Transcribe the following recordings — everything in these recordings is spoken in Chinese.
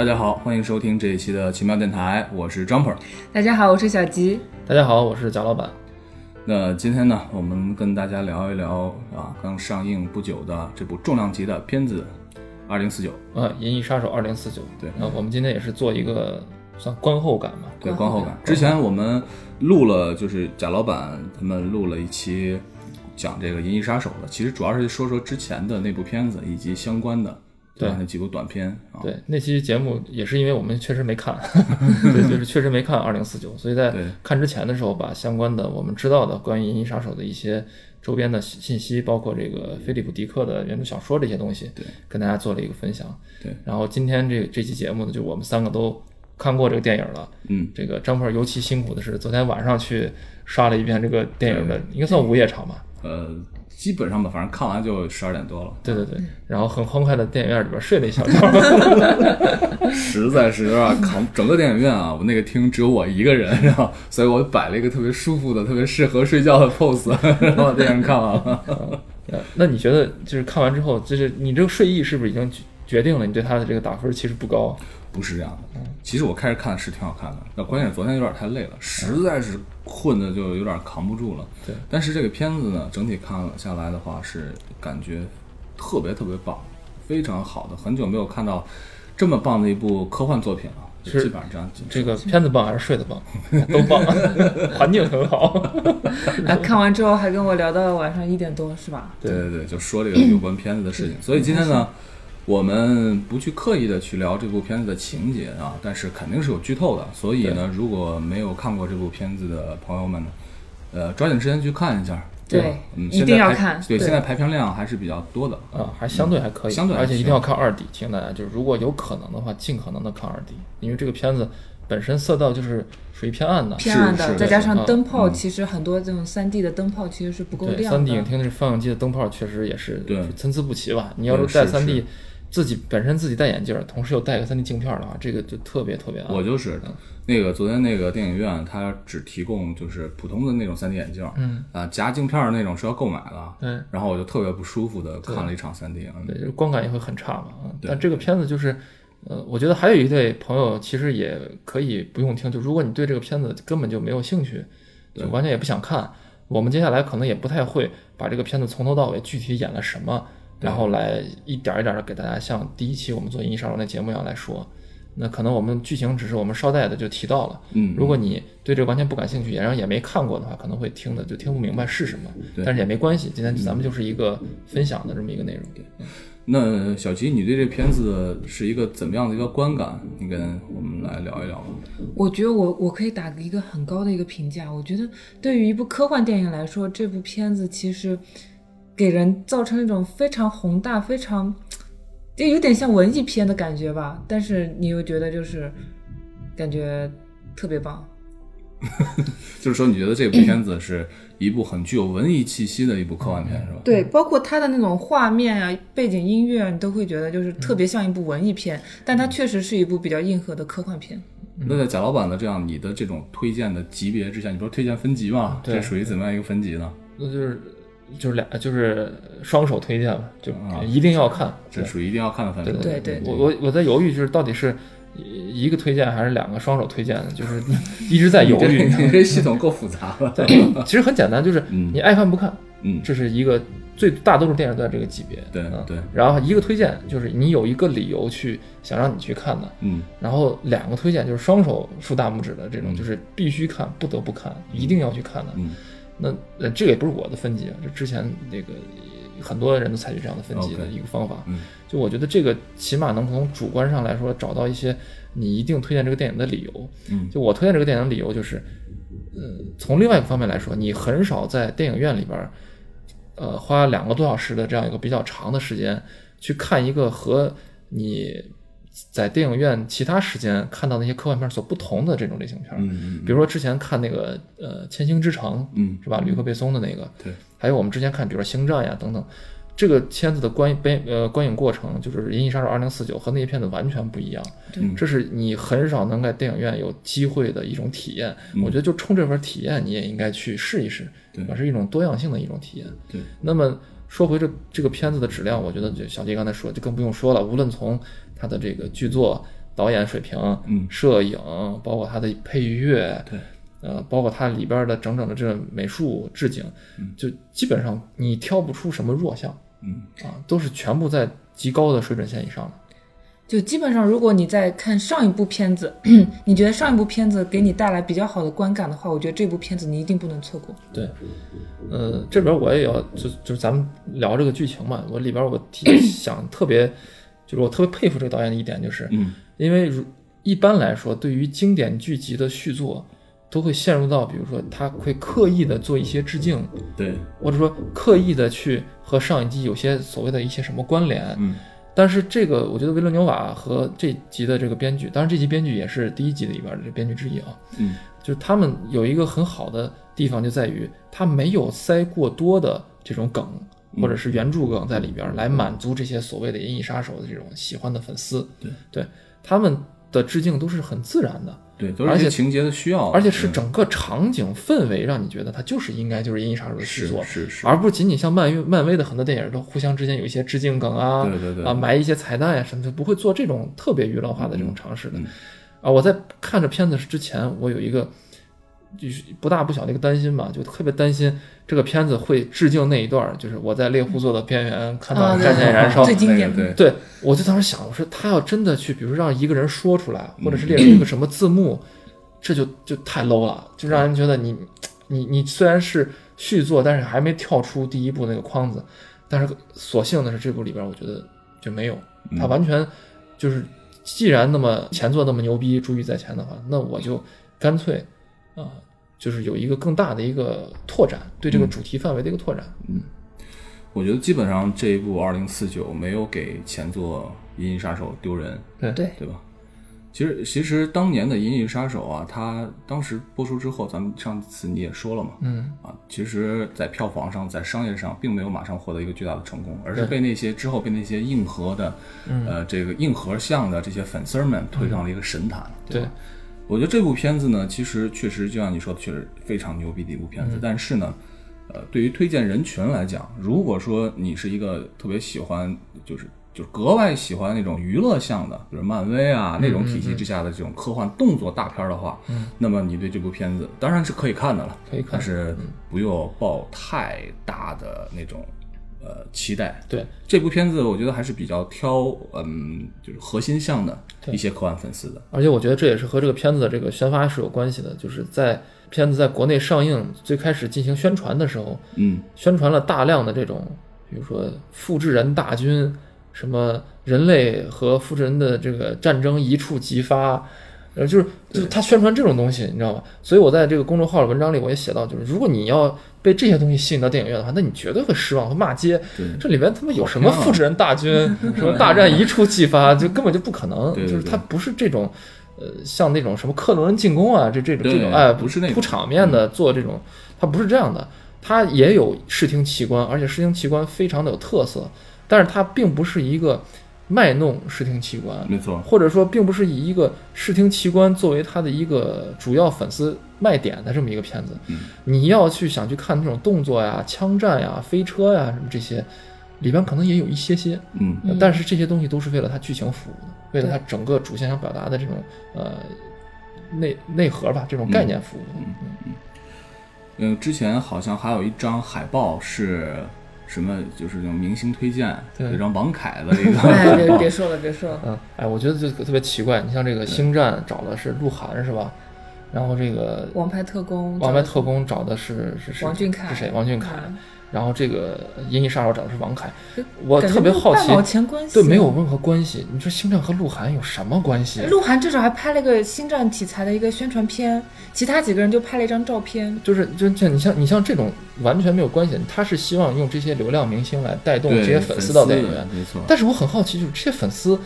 大家好，欢迎收听这一期的奇妙电台，我是 Jumper。大家好，我是小吉。大家好，我是贾老板。那今天呢，我们跟大家聊一聊啊，刚上映不久的这部重量级的片子《二零四九》。啊，《银翼杀手二零四九》。对，那我们今天也是做一个算观后感吧。对，观后感。之前我们录了，就是贾老板他们录了一期讲这个《银翼杀手》的，其实主要是说说之前的那部片子以及相关的。对那几部短片，对那期节目也是因为我们确实没看，对，就是确实没看二零四九，所以在看之前的时候，把相关的我们知道的关于《银翼杀手》的一些周边的信息，包括这个菲利普·迪克的原著小说这些东西，对，跟大家做了一个分享。对，然后今天这这期节目呢，就我们三个都看过这个电影了。嗯，这个张鹏尤其辛苦的是，昨天晚上去刷了一遍这个电影的，应该算午夜场吧？呃。基本上吧，反正看完就十二点多了。对对对，然后很欢快的电影院里边睡了一小觉，实在是有点扛。整个电影院啊，我那个厅只有我一个人，然后所以我摆了一个特别舒服的、特别适合睡觉的 pose，然后把电影看完了。那你觉得就是看完之后，就是你这个睡意是不是已经决定了你对他的这个打分其实不高？不是这样的，其实我开始看是挺好看的，那关键是昨天有点太累了，实在是困的就有点扛不住了。对，但是这个片子呢，整体看下来的话是感觉特别特别棒，非常好的，很久没有看到这么棒的一部科幻作品了。基本上这样，这个片子棒还是睡得棒，都棒，环境很好。哎，看完之后还跟我聊到晚上一点多，是吧？对对对，就说这个有关片子的事情。所以今天呢。我们不去刻意的去聊这部片子的情节啊，但是肯定是有剧透的。所以呢，如果没有看过这部片子的朋友们呢，呃，抓紧时间去看一下。对，嗯，一定要看。对，现在排片量还是比较多的啊，还相对还可以。相对，而且一定要看二 D。请大家就是，如果有可能的话，尽可能的看二 D，因为这个片子本身色调就是属于偏暗的，偏暗的，再加上灯泡，其实很多这种三 D 的灯泡其实是不够亮的。三 D 影厅的放映机的灯泡确实也是对参差不齐吧？你要是带三 D。自己本身自己戴眼镜，同时又戴个 3D 镜片的话，这个就特别特别我就是那个昨天那个电影院，它只提供就是普通的那种 3D 眼镜，嗯啊夹镜片的那种是要购买的，对。然后我就特别不舒服的看了一场 3D，对，光感也会很差嘛。但这个片子就是，呃，我觉得还有一对朋友其实也可以不用听，就如果你对这个片子根本就没有兴趣，就完全也不想看，我们接下来可能也不太会把这个片子从头到尾具体演了什么。然后来一点一点的给大家像第一期我们做《银翼杀手》那节目一样来说，那可能我们剧情只是我们捎带的就提到了。嗯，如果你对这完全不感兴趣，然后也没看过的话，可能会听的就听不明白是什么。但是也没关系，今天咱们就是一个分享的这么一个内容。对，那小齐，你对这片子是一个怎么样的一个观感？你跟我们来聊一聊吧。我觉得我我可以打一个很高的一个评价。我觉得对于一部科幻电影来说，这部片子其实。给人造成一种非常宏大、非常就有点像文艺片的感觉吧，但是你又觉得就是感觉特别棒。就是说，你觉得这部片子是一部很具有文艺气息的一部科幻片，是吧？对，包括它的那种画面啊、背景音乐啊，你都会觉得就是特别像一部文艺片，但它确实是一部比较硬核的科幻片。那在贾老板的这样你的这种推荐的级别之下，你说推荐分级嘛？这属于怎么样一个分级呢？那就是。就是俩，就是双手推荐了，就一定要看，这属于一定要看的范畴。对对，我我我在犹豫，就是到底是一个推荐还是两个双手推荐的，就是一直在犹豫。你这系统够复杂了。对，其实很简单，就是你爱看不看，嗯，这是一个最大多数电影都在这个级别。对对。然后一个推荐就是你有一个理由去想让你去看的，嗯。然后两个推荐就是双手竖大拇指的这种，就是必须看，不得不看，一定要去看的，嗯。那呃，这个也不是我的分级啊，这之前那个很多人都采取这样的分级的一个方法。就我觉得这个起码能从主观上来说找到一些你一定推荐这个电影的理由。嗯，就我推荐这个电影的理由就是，呃，从另外一个方面来说，你很少在电影院里边，呃，花两个多小时的这样一个比较长的时间去看一个和你。在电影院其他时间看到那些科幻片所不同的这种类型片，嗯比如说之前看那个呃《千星之城》，嗯，是吧？吕克贝松的那个，对，还有我们之前看，比如说《星战》呀等等，这个片子的观观呃观影过程，就是《银翼杀手二零四九》和那些片子完全不一样，这是你很少能在电影院有机会的一种体验。我觉得就冲这份体验，你也应该去试一试，对？是一种多样性的一种体验。对，那么说回这这个片子的质量，我觉得就小杰刚才说，就更不用说了，无论从它的这个剧作。导演水平、嗯摄影，包括它的配乐，对，呃，包括它里边的整整的这个美术置景，就基本上你挑不出什么弱项嗯啊，都是全部在极高的水准线以上的。就基本上，如果你在看上一部片子，你觉得上一部片子给你带来比较好的观感的话，我觉得这部片子你一定不能错过。对，呃，这边我也要就就是咱们聊这个剧情嘛，我里边我提 想特别，就是我特别佩服这个导演的一点就是，嗯。因为如一般来说，对于经典剧集的续作，都会陷入到比如说他会刻意的做一些致敬，对，或者说刻意的去和上一季有些所谓的一些什么关联，嗯。但是这个，我觉得维伦纽瓦和这集的这个编剧，当然这集编剧也是第一集里边的这编剧之一啊，嗯。就是他们有一个很好的地方，就在于他没有塞过多的这种梗或者是原著梗在里边，来满足这些所谓的《银翼杀手》的这种喜欢的粉丝。对对，他们的致敬都是很自然的，对，都是而且情节的需要，而且是整个场景氛围让你觉得它就是应该就是《银翼杀手》的续作，是是，而不仅仅像漫威漫威的很多电影都互相之间有一些致敬梗啊，对对对啊埋一些彩蛋呀、什么的，不会做这种特别娱乐化的这种尝试的。嗯啊，我在看这片子之前，我有一个就是不大不小的一个担心吧，就特别担心这个片子会致敬那一段儿，就是我在猎户座的边缘看到啊战舰燃烧。最经典对，我就当时想，我说他要真的去，比如让一个人说出来，或者是列出一个什么字幕，这就就太 low 了，就让人觉得你你你虽然是续作，但是还没跳出第一部那个框子，但是所幸的是这部里边，我觉得就没有，他完全就是，既然那么前作那么牛逼，珠玉在前的话，那我就干脆啊、就是有一个更大的一个拓展，对这个主题范围的一个拓展。嗯。我觉得基本上这一部《二零四九》没有给前作《银翼杀手》丢人，对。对，对吧？其实，其实当年的《银翼杀手》啊，它当时播出之后，咱们上次你也说了嘛，嗯，啊，其实，在票房上，在商业上，并没有马上获得一个巨大的成功，而是被那些之后被那些硬核的，呃，这个硬核向的这些粉丝儿们推上了一个神坛。对吧，我觉得这部片子呢，其实确实就像你说的，确实非常牛逼的一部片子。但是呢，呃，对于推荐人群来讲，如果说你是一个特别喜欢，就是就是格外喜欢那种娱乐向的，比如漫威啊那种体系之下的这种科幻动作大片儿的话，那么你对这部片子当然是可以看的了，可以看但是不要抱太大的那种呃期待。对，这部片子我觉得还是比较挑，嗯，就是核心向的一些科幻粉丝的。而且我觉得这也是和这个片子的这个宣发是有关系的，就是在片子在国内上映最开始进行宣传的时候，嗯，宣传了大量的这种，比如说复制人大军，什么人类和复制人的这个战争一触即发，呃，就是就是他宣传这种东西，你知道吧？所以我在这个公众号的文章里我也写到，就是如果你要被这些东西吸引到电影院的话，那你绝对会失望，会骂街。这里边他妈有什么复制人大军，什么大战一触即发，就根本就不可能。就是它不是这种。呃，像那种什么克隆人进攻啊，这这种这种哎，不是那种嗯铺场面的做这种，它不是这样的，它也有视听奇观，而且视听奇观非常的有特色，但是它并不是一个卖弄视听器官，没错，或者说并不是以一个视听器官作为它的一个主要粉丝卖点的这么一个片子。嗯。你要去想去看那种动作呀、枪战呀、飞车呀什么这些，里边可能也有一些些，嗯。呃但是这些东西都是为了它剧情服务的，为了它整个主线想表达的这种呃内内核吧，这种概念服务。的。嗯，之前好像还有一张海报是什么，就是那种明星推荐，对有一张王凯的那个 哎，别别说了，别说了。嗯，哎，我觉得这个特别奇怪。你像这个《星战》找的是鹿晗是吧？然后这个王牌特工，《王牌特工》找的是是谁王俊凯是谁？王俊凯。嗯然后这个《银翼杀手》找的是王凯，我特别好奇，钱关系，对，没有任何关系。你说星战和鹿晗有什么关系？鹿晗至少还拍了个星战题材的一个宣传片，其他几个人就拍了一张照片。就是就就你像你像这种完全没有关系，他是希望用这些流量明星来带动这些粉丝到电影院。没错，但是我很好奇，就是这些粉丝，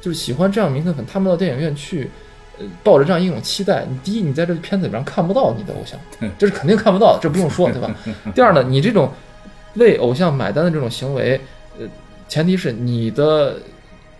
就是喜欢这样明星粉，他们到电影院去，呃，抱着这样一种期待。你第一，你在这个片子里边看不到你的偶像，这是肯定看不到的，这不用说，对吧？第二呢，你这种为偶像买单的这种行为，呃，前提是你的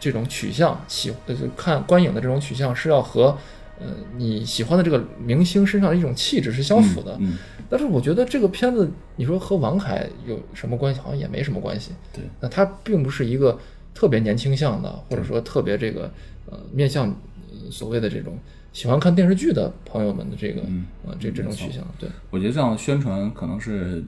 这种取向喜，呃，就看观影的这种取向是要和呃你喜欢的这个明星身上的一种气质是相符的。嗯，但是我觉得这个片子，你说和王凯有什么关系？好像也没什么关系。对，那他并不是一个特别年轻向的，或者说特别这个呃面向呃所谓的这种喜欢看电视剧的朋友们的这个嗯呃这这种取向，对。我觉得这样的宣传可能是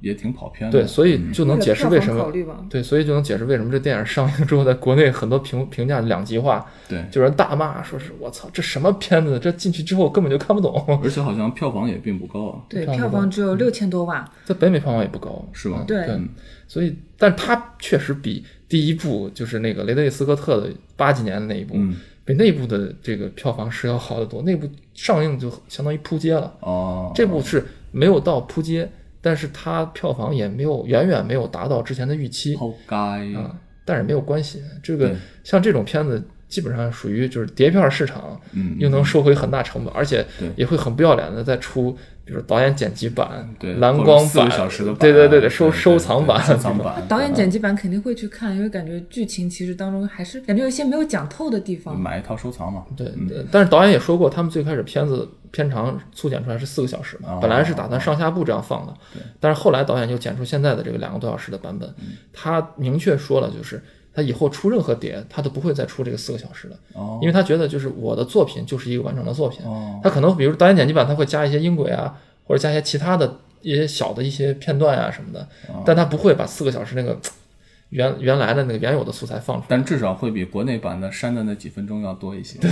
也挺跑偏的。对，所以就能解释为什么对，所以就能解释为什么这电影上映之后，在国内很多评评价两极化，对，就有人大骂，说是我操，这什么片子？这进去之后根本就看不懂，而且好像票房也并不高啊，对，票房只有六千多万，在北美票房也不高，是吗？对。对，所以，但它确实比第一部就是那个雷德利·斯科特的八几年的那一部，嗯比内部的这个票房是要好得多。内部上映就相当于扑街了，哦，这部是没有到扑街，但是它票房也没有远远没有达到之前的预期抛该啊。但是没有关系，这个像这种片子基本上属于就是碟片市场，嗯又能收回很大成本，而且也会很不要脸的再出，比如导演剪辑版、对蓝光或者四个版小时的版对对对对收收藏版、对收藏版，导演剪辑版肯定会去看，因为感觉剧情其实当中还是感觉有些没有讲透的地方。买一套收藏嘛。对，呃但是导演也说过，他们最开始片子片长粗剪出来是四个小时嘛，哦本来是打算上下部这样放的，但是后来导演就剪出现在的这个两个多小时的版本，他明确说了，就是他以后出任何碟，他都不会再出这个四个小时的，哦因为他觉得就是我的作品就是一个完整的作品，哦他可能比如导演剪辑版，他会加一些音轨啊，或者加一些其他的一些小的一些片段啊、什么的，哦但他不会把四个小时那个原原来的那个原有的素材放出来。但至少会比国内版的删的那几分钟要多一些。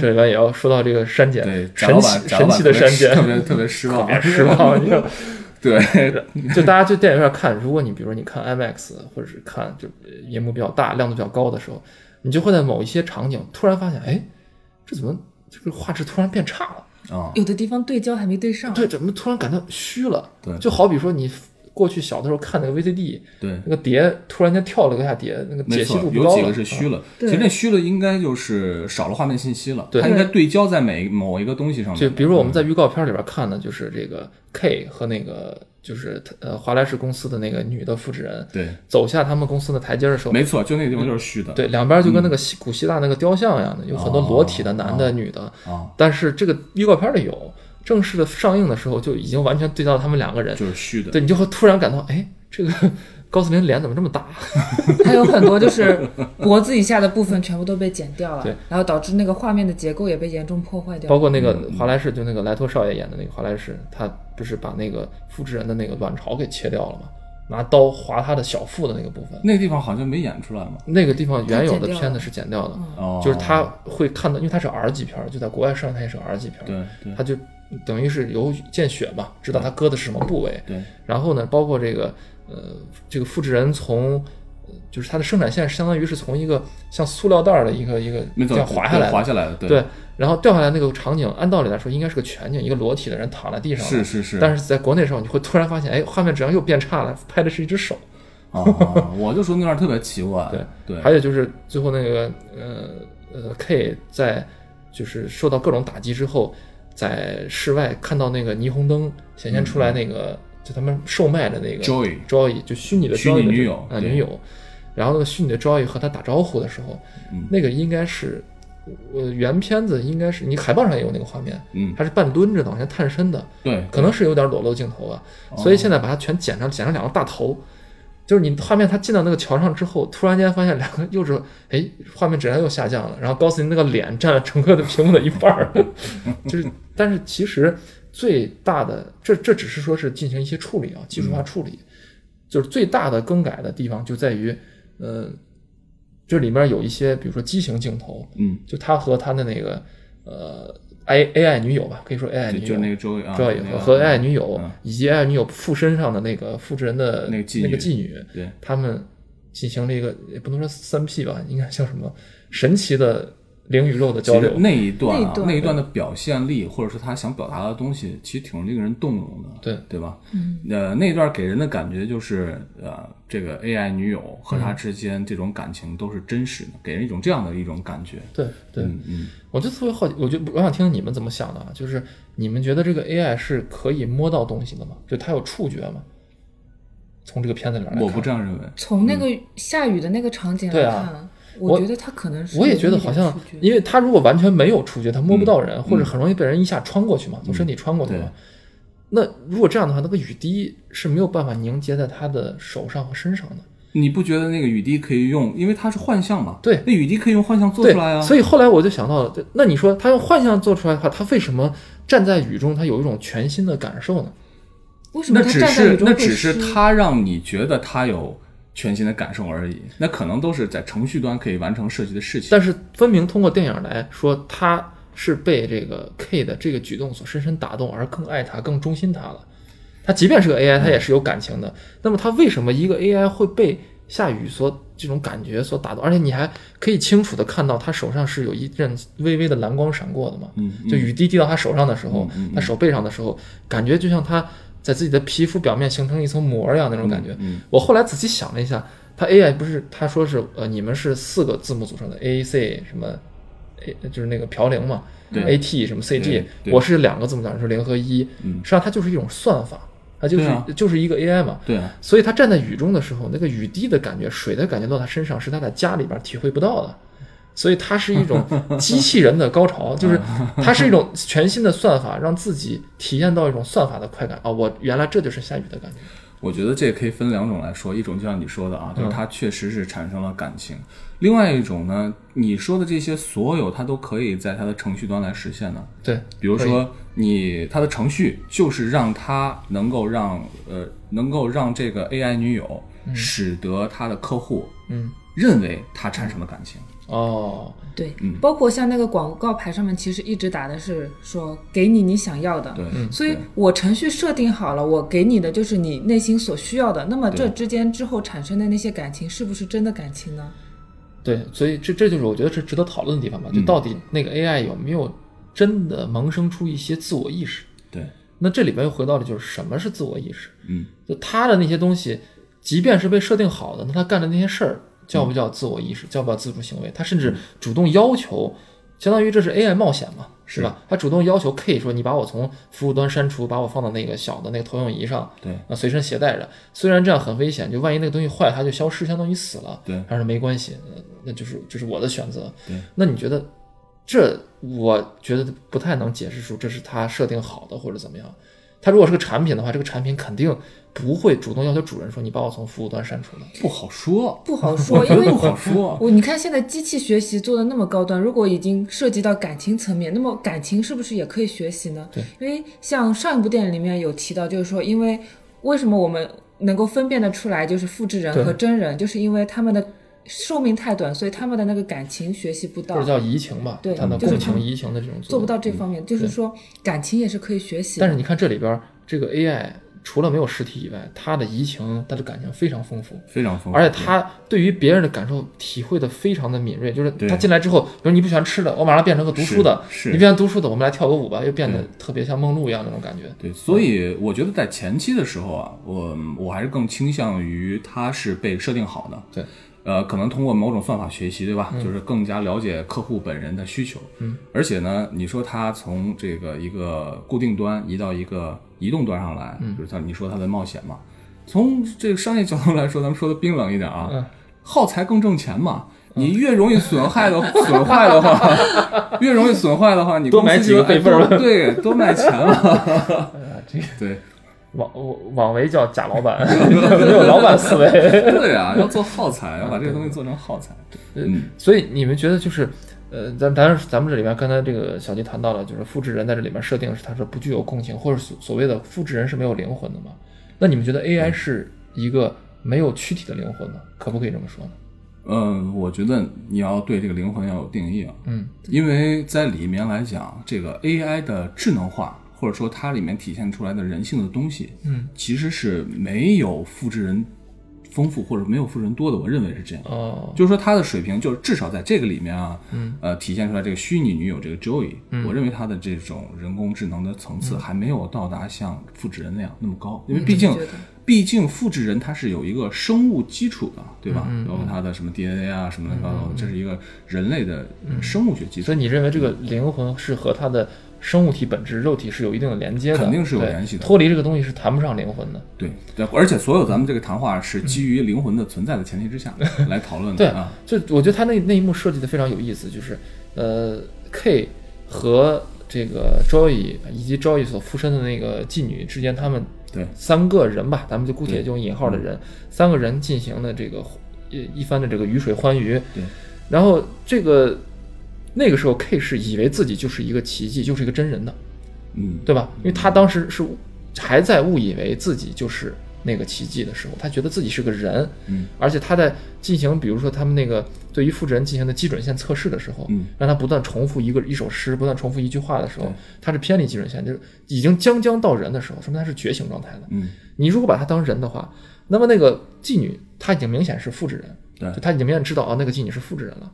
这里边也要说到这个删减，对，神奇神奇的删减，特别特别失望，特别失望。对，就大家去电影院看，如果你比如说你看 IMAX 或者是看就呃荧幕比较大、亮度比较高的时候，你就会在某一些场景突然发现，哎，这怎么这个画质突然变差了？啊，有的地方对焦还没对上，对，怎么突然感到虚了？对就好比说你过去小的时候看那个 VCD，对，那个碟突然间跳了个下碟，那个解析度，不高了。有几个是虚了。其实那虚了应该就是少了画面信息了，对它应该对焦在每某一个东西上面。就比如说我们在预告片里边看的，就是这个 K 和那个就是呃华莱士公司的那个女的复制人对，走下他们公司的台阶的时候，没错，就那个地方就是虚的。对，两边就跟那个希古希腊那个雕像一样的，有很多裸体的男的、哦女的。啊，但是这个预告片里有，正式的上映的时候就已经完全对到他们两个人，就是虚的。对你就会突然感到，哎，这个高斯林脸怎么这么大？还有很多就是脖子以下的部分全部都被剪掉了对，然后导致那个画面的结构也被严重破坏掉包。括那个华莱士，就那个莱托少爷演的那个华莱士，他不是把那个复制人的那个卵巢给切掉了吗？拿刀划他的小腹的那个部分，那个地方好像没演出来嘛。那个地方原有的片子是剪掉的，哦，就是他会看到，因为他是 R 级片儿，就在国外上映，他也是 R 级片儿，对对他就等于是有见血嘛，知道他割的是什么部位。对，然后呢，包括这个呃，这个复制人从，呃就是它的生产线相当于是从一个像塑料袋儿的一个一个这样滑下来，滑下来的，对对，然后掉下来那个场景，按道理来说应该是个全景，一个裸体的人躺在地上，是。是是。但是在国内的时候，你会突然发现，哎，画面质量又变差了，拍的是一只手。啊，我就说那段特别奇怪。对对，还有就是最后那个呃呃 K 在就是受到各种打击之后，在室外看到那个霓虹灯显现出来那个、就他们售卖的那个 Joy Joy 就虚拟的虚拟女友女友，然后那个虚拟的 Joy 和他打招呼的时候，嗯。那个应该是呃原片子应该是你海报上也有那个画面，嗯，他是半蹲着的，往前探身的，对，可能是有点裸露镜头啊，哦所以现在把它全剪成剪成两个大头，就是你画面他进到那个桥上之后，突然间发现两个又是 哎画面质量又下降了，然后高斯林那个脸占了整个的屏幕的一半儿，就是但是其实最大的这这只是说是进行一些处理啊，技术化处理，就是最大的更改的地方就在于呃这里面有一些比如说畸形镜头，嗯，就他和他的那个呃 A A I 女友吧，可以说 A I 女友就就那个 Joy 啊 Joy 那个和 AI 女友嗯以及 AI 女友附身上的那个复制人的那个妓女那个妓女，对，他们进行了一个也不能说三 P 吧，应该叫什么神奇的灵与肉的交流。那一段啊，那一段那一段的表现力，或者是他想表达的东西，其实挺令人动容的，对对吧？嗯，呃，那一段给人的感觉就是，呃，这个 AI 女友和他之间这种感情都是真实的，给人一种这样的一种感觉。对对，嗯嗯，我就特别好奇，我就我想听听你们怎么想的啊，就是你们觉得这个 AI 是可以摸到东西的吗？就它有触觉吗？从这个片子里面，我不这样认为。从那个下雨的那个场景对啊来看，我觉得他可能是我也觉得好像，因为他如果完全没有触觉，他摸不到人，或者很容易被人一下穿过去嘛，从身体穿过去嘛。那如果这样的话，那个雨滴是没有办法凝结在他的手上和身上的。你不觉得那个雨滴可以用，因为它是幻象嘛？对那雨滴可以用幻象做出来啊。所以后来我就想到了，那你说他用幻象做出来的话，他为什么站在雨中，他有一种全新的感受呢？为什么那只他站在是雨中那只是他让你觉得他有全新的感受而已，那可能都是在程序端可以完成设计的事情。但是分明通过电影来说，他是被这个 K 的这个举动所深深打动，而更爱他，更忠心他了。他即便是个 AI，他也是有感情的。那么他为什么一个 AI 会被下雨所这种感觉所打动？而且你还可以清楚的看到他手上是有一阵微微的蓝光闪过的嘛？嗯，就雨滴滴到他手上的时候，他手背上的时候，感觉就像他在自己的皮肤表面形成一层膜一样那种感觉。嗯我后来仔细想了一下，他 AI 不是他说是呃你们是四个字母组成的 A C 什么 A 就是那个嘌呤嘛对，A T 什么 C G，我是两个字母组成是零和一，嗯实际上它就是一种算法，它就是、啊就是一个 AI 嘛。对啊，所以他站在雨中的时候，那个雨滴的感觉、水的感觉到他身上，是他在家里边体会不到的。所以它是一种 机器人的高潮，就是它是一种全新的算法，让自己体验到一种算法的快感啊！我原来这就是下雨的感觉。我觉得这也可以分两种来说，一种就像你说的啊，就是嗯它确实是产生了感情；另外一种呢，你说的这些所有，它都可以在它的程序端来实现的。对，比如说你它的程序就是让它能够让呃能够让这个 AI 女友使得他的客户嗯，认为他产生了感情。哦，对，嗯包括像那个广告牌上面，其实一直打的是说给你你想要的。对，所以我程序设定好了，我给你的就是你内心所需要的。那么这之间之后产生的那些感情，是不是真的感情呢？对，所以这这就是我觉得是值得讨论的地方吧，就到底那个 AI 有没有真的萌生出一些自我意识？对，那这里边又回到了就是什么是自我意识？嗯，就他的那些东西，即便是被设定好的，那他干的那些事儿叫不叫自我意识？叫不叫自主行为？他甚至主动要求，相当于这是 AI 冒险嘛，是吧？他主动要求 K 说，你把我从服务端删除，把我放到那个小的那个投影仪上，对，啊，随身携带着。虽然这样很危险，就万一那个东西坏了，它就消失，相当于死了。对但是没关系，呃那就是就是我的选择。对，那你觉得这？我觉得不太能解释出这是他设定好的或者怎么样。他如果是个产品的话，这个产品肯定不会主动要求主人说你把我从服务端删除了。不好说，不好说，因为不好说。我你看现在机器学习做的那么高端，如果已经涉及到感情层面，那么感情是不是也可以学习呢？对，因为像上一部电影里面有提到，就是说，因为为什么我们能够分辨得出来就是复制人和真人，就是因为他们的寿命太短，所以他们的那个感情学习不到或者。叫移情吧，对就是他们共情移情的这种做不到这嗯方面，就是说感情也是可以学习。但是你看这里边这个 AI，除了没有实体以外，它的移情、它的感情非常丰富。非常丰富，而且他对于别人的感受体会的非常的敏锐，就是他进来之后，比如你不喜欢吃的，我马上变成个读书的；你变成读书的，我们来跳个舞吧，又变得特别像梦露一样那种感觉。对，所以我觉得在前期的时候啊，我我还是更倾向于它是被设定好的。对，呃，可能通过某种算法学习，对吧？就是更加了解客户本人的需求。嗯，而且呢，你说它从这个一个固定端移到一个移动端上来，就是它你说它的冒险嘛。从这个商业角度来说，咱们说的冰冷一点啊，嗯耗材更挣钱嘛。你越容易损害的 损坏的话，越容易损坏的话，你多买几个备份对，多卖钱了。啊，这个对，网网维叫假老板，没有老板思维。对啊，要做耗材，要把这个东西做成耗材。嗯，所以你们觉得就是，呃，咱咱咱们这里边刚才这个小吉谈到了，就是复制人在这里面设定是他是不具有共情，或者所所谓的复制人是没有灵魂的嘛？那你们觉得 AI 是一个没有躯体的灵魂吗？可不可以这么说呢？嗯，我觉得你要对这个灵魂要有定义啊，嗯，因为在里面来讲，这个 AI 的智能化，或者说它里面体现出来的人性的东西，嗯，其实是没有复制人丰富或者没有复制人多的，我认为是这样。哦，就是说他的水平，就是至少在这个里面啊，嗯，呃，体现出来这个虚拟女友这个 Joey，、我认为他的这种人工智能的层次还没有到达像复制人那样那么高，因为毕竟毕竟复制人它是有一个生物基础的，对吧？包括它的什么 DNA 啊什么乱七八糟的，这是一个人类的生物学基础。所以。你认为这个灵魂是和它的生物体本质、肉体是有一定的连接的，肯定是有联系的脱离这个东西是谈不上灵魂的。对，对，而且所有咱们这个谈话是基于灵魂的存在的前提之下来讨论的对的啊。就我觉得他那那一幕设计的非常有意思，就是呃，K 和这个 Joy 以及 Joy 所附身的那个妓女之间，他们对三个人吧，咱们就姑且用引号的人，三个人进行的这个一一番的这个鱼水欢愉。对，然后这个那个时候 K 是以为自己就是一个奇迹，就是一个真人的，嗯，对吧？因为他当时是还在误以为自己就是那个奇迹的时候，他觉得自己是个人，嗯，而且他在进行比如说他们那个对于复制人进行的基准线测试的时候，嗯，让他不断重复一个一首诗，不断重复一句话的时候，他是偏离基准线，就是已经将将到人的时候，说明他是觉醒状态的。嗯，你如果把他当人的话，那么那个妓女她已经明显是复制人，对就她已经明显知道啊，那个妓女是复制人了。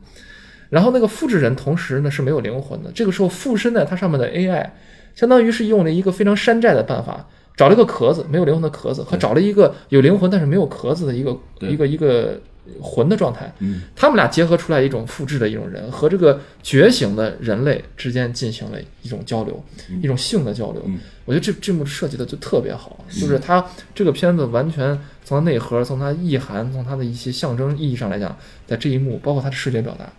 然后那个复制人同时呢是没有灵魂的，这个时候附身在它上面的 AI，相当于是用了一个非常山寨的办法，找了一个壳子没有灵魂的壳子，和找了一个有灵魂但是没有壳子的一个一个一个魂的状态，嗯，他们俩结合出来一种复制的一种人和这个觉醒的人类之间进行了一种交流，一种性的交流。嗯。我觉得这这幕设计的就特别好，就是它这个片子完全从它内核、从它意涵、从它的一些象征意义上来讲，在这一幕，包括它的视觉表达，对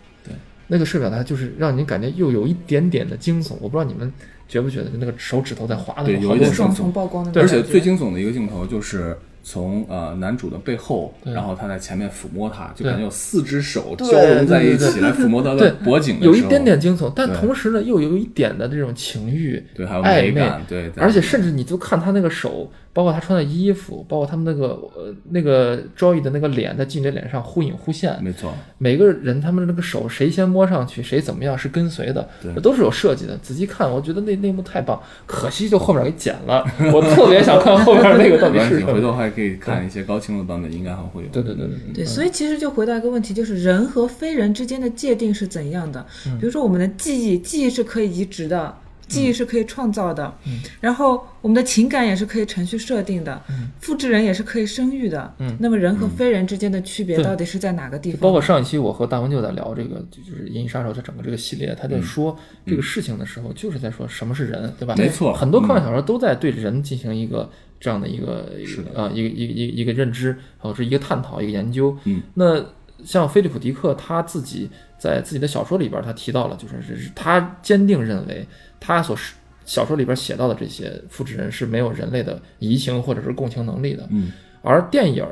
那个视觉表达就是让你感觉又有一点点的惊悚。我不知道你们觉不觉得，就那个手指头在划的对那种好多种有一点惊悚而且最惊悚的一个镜头就是从呃男主的背后，然后他在前面抚摸他，就感觉有四只手交融在一起来抚摸他的脖颈有一点点惊悚，但同时呢又有一点的这种情欲，对，还有暧昧美感，对而且甚至你就看他那个手，包括他穿的衣服，包括他们那个呃那个 Joy 的那个脸在记者脸上忽隐忽现，没错，每个人他们的那个手谁先摸上去，谁怎么样是跟随的，对这都是有设计的。仔细看，我觉得那那幕太棒，可惜就后面给剪了。我特别想看后面那个到底是什么。回头还可以看一些高清的版本，应该还会有。对对对对对，所以其实就回到一个问题，就是人和非人之间的界定是怎样的？嗯比如说我们的记忆，记忆是可以移植的，记忆是可以创造的，嗯然后我们的情感也是可以程序设定的，嗯复制人也是可以生育的。嗯那么人和非人之间的区别到底是在哪个地方？包括上一期我和大文就在聊这个，就就是《银翼杀手》它整个这个系列，他在说这个事情的时候，就是在说什么是人，对吧？没错很多科幻小说都在对人进行一个这样的一个啊一个一个一个一个认知，或者是一个探讨，一个研究。嗯，那像菲利普·迪克他自己在自己的小说里边，他提到了，就是是他坚定认为他所是小说里边写到的这些复制人是没有人类的移情或者是共情能力的。嗯，而电影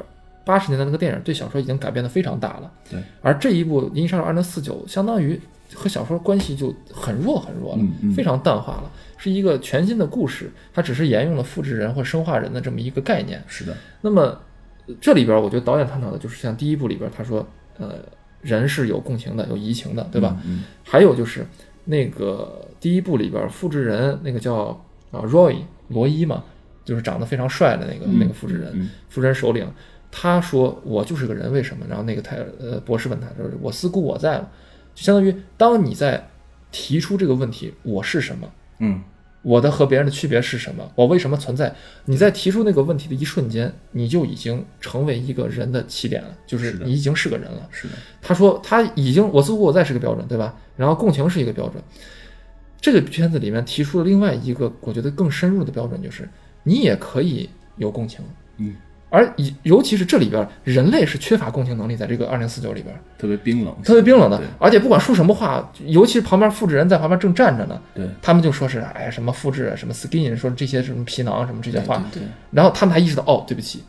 八十年代那个电影对小说已经改变的非常大了。对，而这一部《银翼杀手二零四九》相当于和小说关系就很弱很弱了，嗯嗯非常淡化了，是一个全新的故事，它只是沿用了复制人或生化人的这么一个概念。是的，那么呃这里边，我觉得导演探讨的就是像第一部里边他说，呃，人是有共情的，有移情的，对吧？嗯，还有就是那个第一部里边复制人那个叫啊 Roy 罗伊嘛，就是长得非常帅的那个、那个复制人，嗯复制人首领，他说我就是个人，为什么？然后那个泰呃博士问他就是我思故我在了，就相当于当你在提出这个问题，我是什么？嗯，我的和别人的区别是什么？我为什么存在？你在提出那个问题的一瞬间，你就已经成为一个人的起点了，就是你已经是个人了。是的，他说他已经我似乎我在是个标准，对吧？然后共情是一个标准。这个片子里面提出了另外一个我觉得更深入的标准，就是你也可以有共情，嗯，而以尤其是这里边人类是缺乏共情能力，在这个二零四九里边特别冰冷，特别冰冷的，而且不管说什么话，尤其是旁边复制人在旁边正站着呢，对，他们就说是哎什么复制什么 skin 说这些什么皮囊什么这些话，对，然后他们才意识到哦对不起。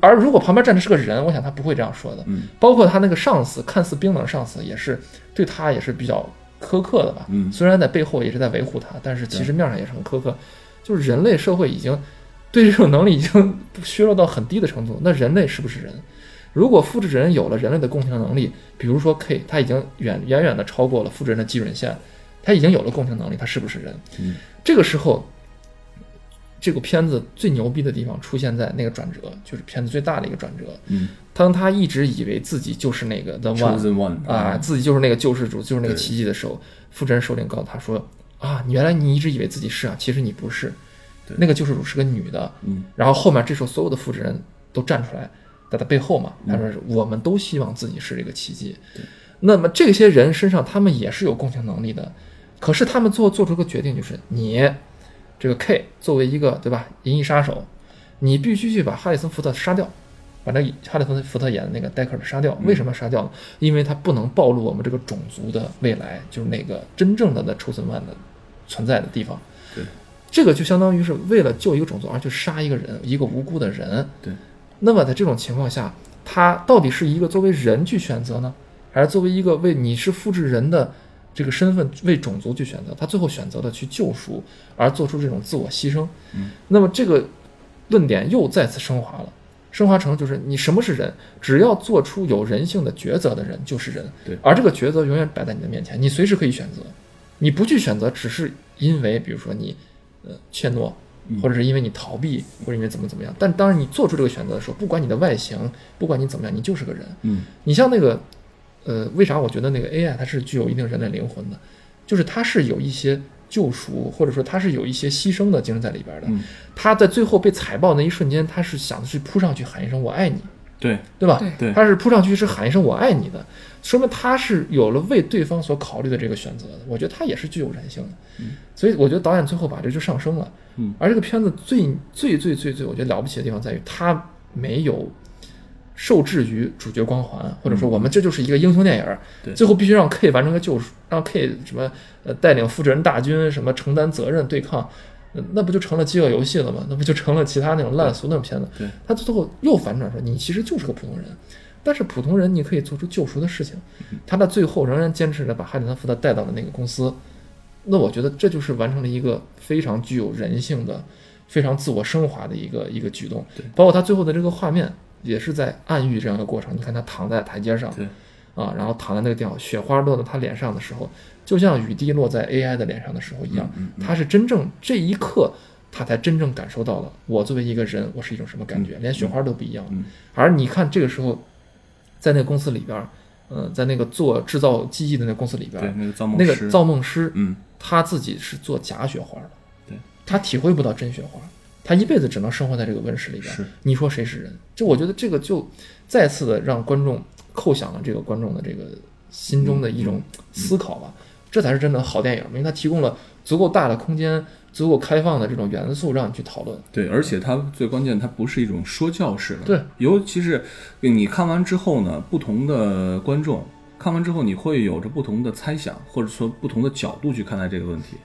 而如果旁边站的是个人，我想他不会这样说的。嗯，包括他那个上司，看似冰冷的上司，也是对他也是比较苛刻的吧。嗯虽然在背后也是在维护他，但是其实面上也是很苛刻。就是人类社会已经对这种能力已经削弱到很低的程度。那人类是不是人？如果复制人有了人类的共情能力，比如说 K，他已经远远远的超过了复制人的基准线，他已经有了共情能力，他是不是人？嗯，这个时候，这个片子最牛逼的地方出现在那个转折，就是片子最大的一个转折。嗯当他一直以为自己就是那个 the One 啊，，自己就是那个救世主，就是那个奇迹的时候，复制人首领告诉他说：“啊，你原来你一直以为自己是啊，其实你不是。对那个救世主是个女的。嗯，然后后面这时候所有的复制人都站出来，在他背后嘛，嗯他说是我们都希望自己是这个奇迹。那么这些人身上他们也是有共情能力的，可是他们做做出个决定，就是你这个 K 作为一个对吧银翼杀手，你必须去把哈里森福特杀掉。把那哈里森福特演的那个戴克尔杀掉，为什么要杀掉呢？因为他不能暴露我们这个种族的未来，就是那个真正的的 chosen one 的存在的地方。对，这个就相当于是为了救一个种族而去杀一个人，一个无辜的人。对。那么在这种情况下，他到底是一个作为人去选择呢，还是作为一个为你是复制人的这个身份为种族去选择？他最后选择了去救赎，而做出这种自我牺牲。嗯。那么这个论点又再次升华了。升华成就是你什么是人？只要做出有人性的抉择的人就是人。对，而这个抉择永远摆在你的面前，你随时可以选择。你不去选择，只是因为比如说你，呃，怯懦，或者是因为你逃避，或者因为怎么怎么样。但当然你做出这个选择的时候，不管你的外形，不管你怎么样，你就是个人。嗯，你像那个，呃，为啥我觉得那个 AI 它是具有一定人类灵魂的？就是它是有一些。救赎，或者说它是有一些牺牲的精神在里边的。它在最后被踩爆那一瞬间，它是想的是扑上去喊一声“我爱你”，对对吧？对，他是扑上去是喊一声“我爱你”的，说明他是有了为对方所考虑的这个选择的。我觉得他也是具有人性的。嗯，所以我觉得导演最后把这就上升了。嗯，而这个片子最最最最最我觉得了不起的地方在于，它没有。受制于主角光环，或者说我们这就是一个英雄电影，对，最后必须让 K 完成个救赎，让 K 什么呃带领复制人大军什么承担责任对抗，那不就成了饥饿游戏了吗？那不就成了其他那种烂俗那种片子？对，他最后又反转说你其实就是个普通人，但是普通人你可以做出救赎的事情，他到最后仍然坚持着把哈里森福特带到了那个公司，那我觉得这就是完成了一个非常具有人性的、非常自我升华的一个一个举动，对，包括他最后的这个画面。也是在暗喻这样一个过程。你看他躺在台阶上，对，啊，然后躺在那个地方，雪花落到他脸上的时候，就像雨滴落在 AI 的脸上的时候一样。他是真正这一刻，他才真正感受到了我作为一个人，我是一种什么感觉，连雪花都不一样。而你看这个时候，在那个公司里边，嗯，在那个做制造机器的那个公司里边，那个造梦那个造梦师，嗯，他自己是做假雪花的，对，他体会不到真雪花。他一辈子只能生活在这个温室里边。是，你说谁是人？就我觉得这个就再次的让观众扣响了这个观众的这个心中的一种思考吧。这才是真的好电影，因为它提供了足够大的空间、足够开放的这种元素让你去讨论。对，而且它最关键，它不是一种说教式的。对，尤其是你看完之后呢，不同的观众看完之后，你会有着不同的猜想，或者说不同的角度去看待这个问题。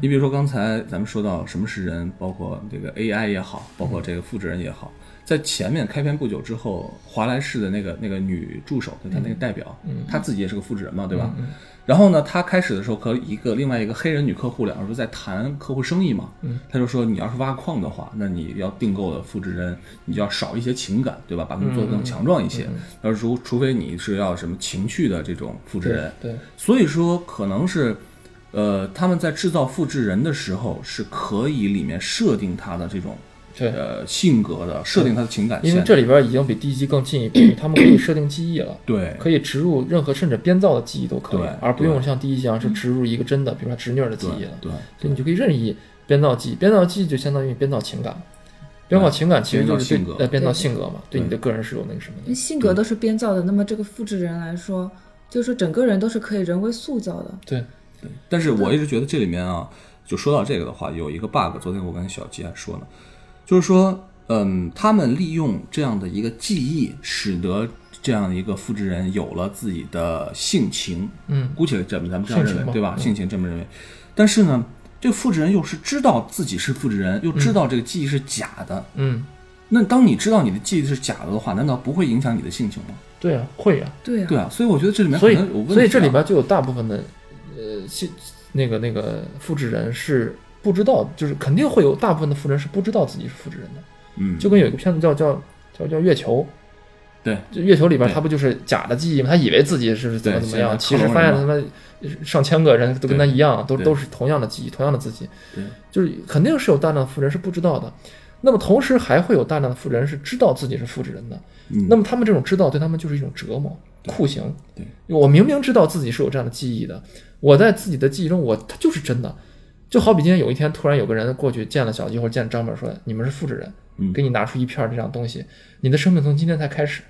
你比如说刚才咱们说到什么是人，包括这个 AI 也好，包括这个复制人也好，在前面开篇不久之后，华莱士的那个那个女助手，就她那个代表，她自己也是个复制人嘛，对吧？然后呢，她开始的时候和一个另外一个黑人女客户，两人不在谈客户生意嘛，他就说你要是挖矿的话，那你要订购的复制人，你就要少一些情感，对吧？把他们做得更强壮一些。要是除除非你是要什么情趣的这种复制人，对，所以说可能是。呃，他们在制造复制人的时候是可以里面设定他的这种呃性格的，设定他的情感线。因为这里边已经比第一集更进一步，他们可以设定记忆了，对，可以植入任何甚至编造的记忆都可以，而不用像第一集一样是植入一个真的，比如说侄女的记忆了。对，所以你就可以任意编造记忆，编造记忆就相当于编造情感，编造情感其实就是对呃编造性格嘛，对你的个人是有那个什么的。性格都是编造的，那么这个复制人来说，就是说整个人都是可以人为塑造的。对。对，但是我一直觉得这里面啊，就说到这个的话，有一个 bug。昨天我跟小吉还说呢，就是说，嗯，他们利用这样的一个记忆，使得这样一个复制人有了自己的性情。嗯，姑且这么咱们这样认为，对吧？性情这么认为。但是呢，这个复制人又是知道自己是复制人，又知道这个记忆是假的。嗯，那当你知道你的记忆是假的的话，难道不会影响你的性情吗？对啊，会啊。对啊。对啊，所以我觉得这里面所以有问题。所以这里边就有大部分的。呃，性那个那个复制人是不知道，就是肯定会有大部分的复制人是不知道自己是复制人的。嗯，就跟有一个片子叫叫叫叫月球，对，就月球里边他不就是假的记忆吗？他以为自己是怎么怎么样，其实发现他妈上千个人都跟他一样，都都是同样的记忆，同样的自己。对，就是肯定是有大量的复制人是不知道的。那么同时还会有大量的复制人是知道自己是复制人的。嗯，那么他们这种知道对他们就是一种折磨。酷刑，对我明明知道自己是有这样的记忆的，我在自己的记忆中，我他就是真的，就好比今天有一天突然有个人过去见了小鸡或者见了张本，说你们是复制人，嗯，给你拿出一片这样东西，你的生命从今天才开始，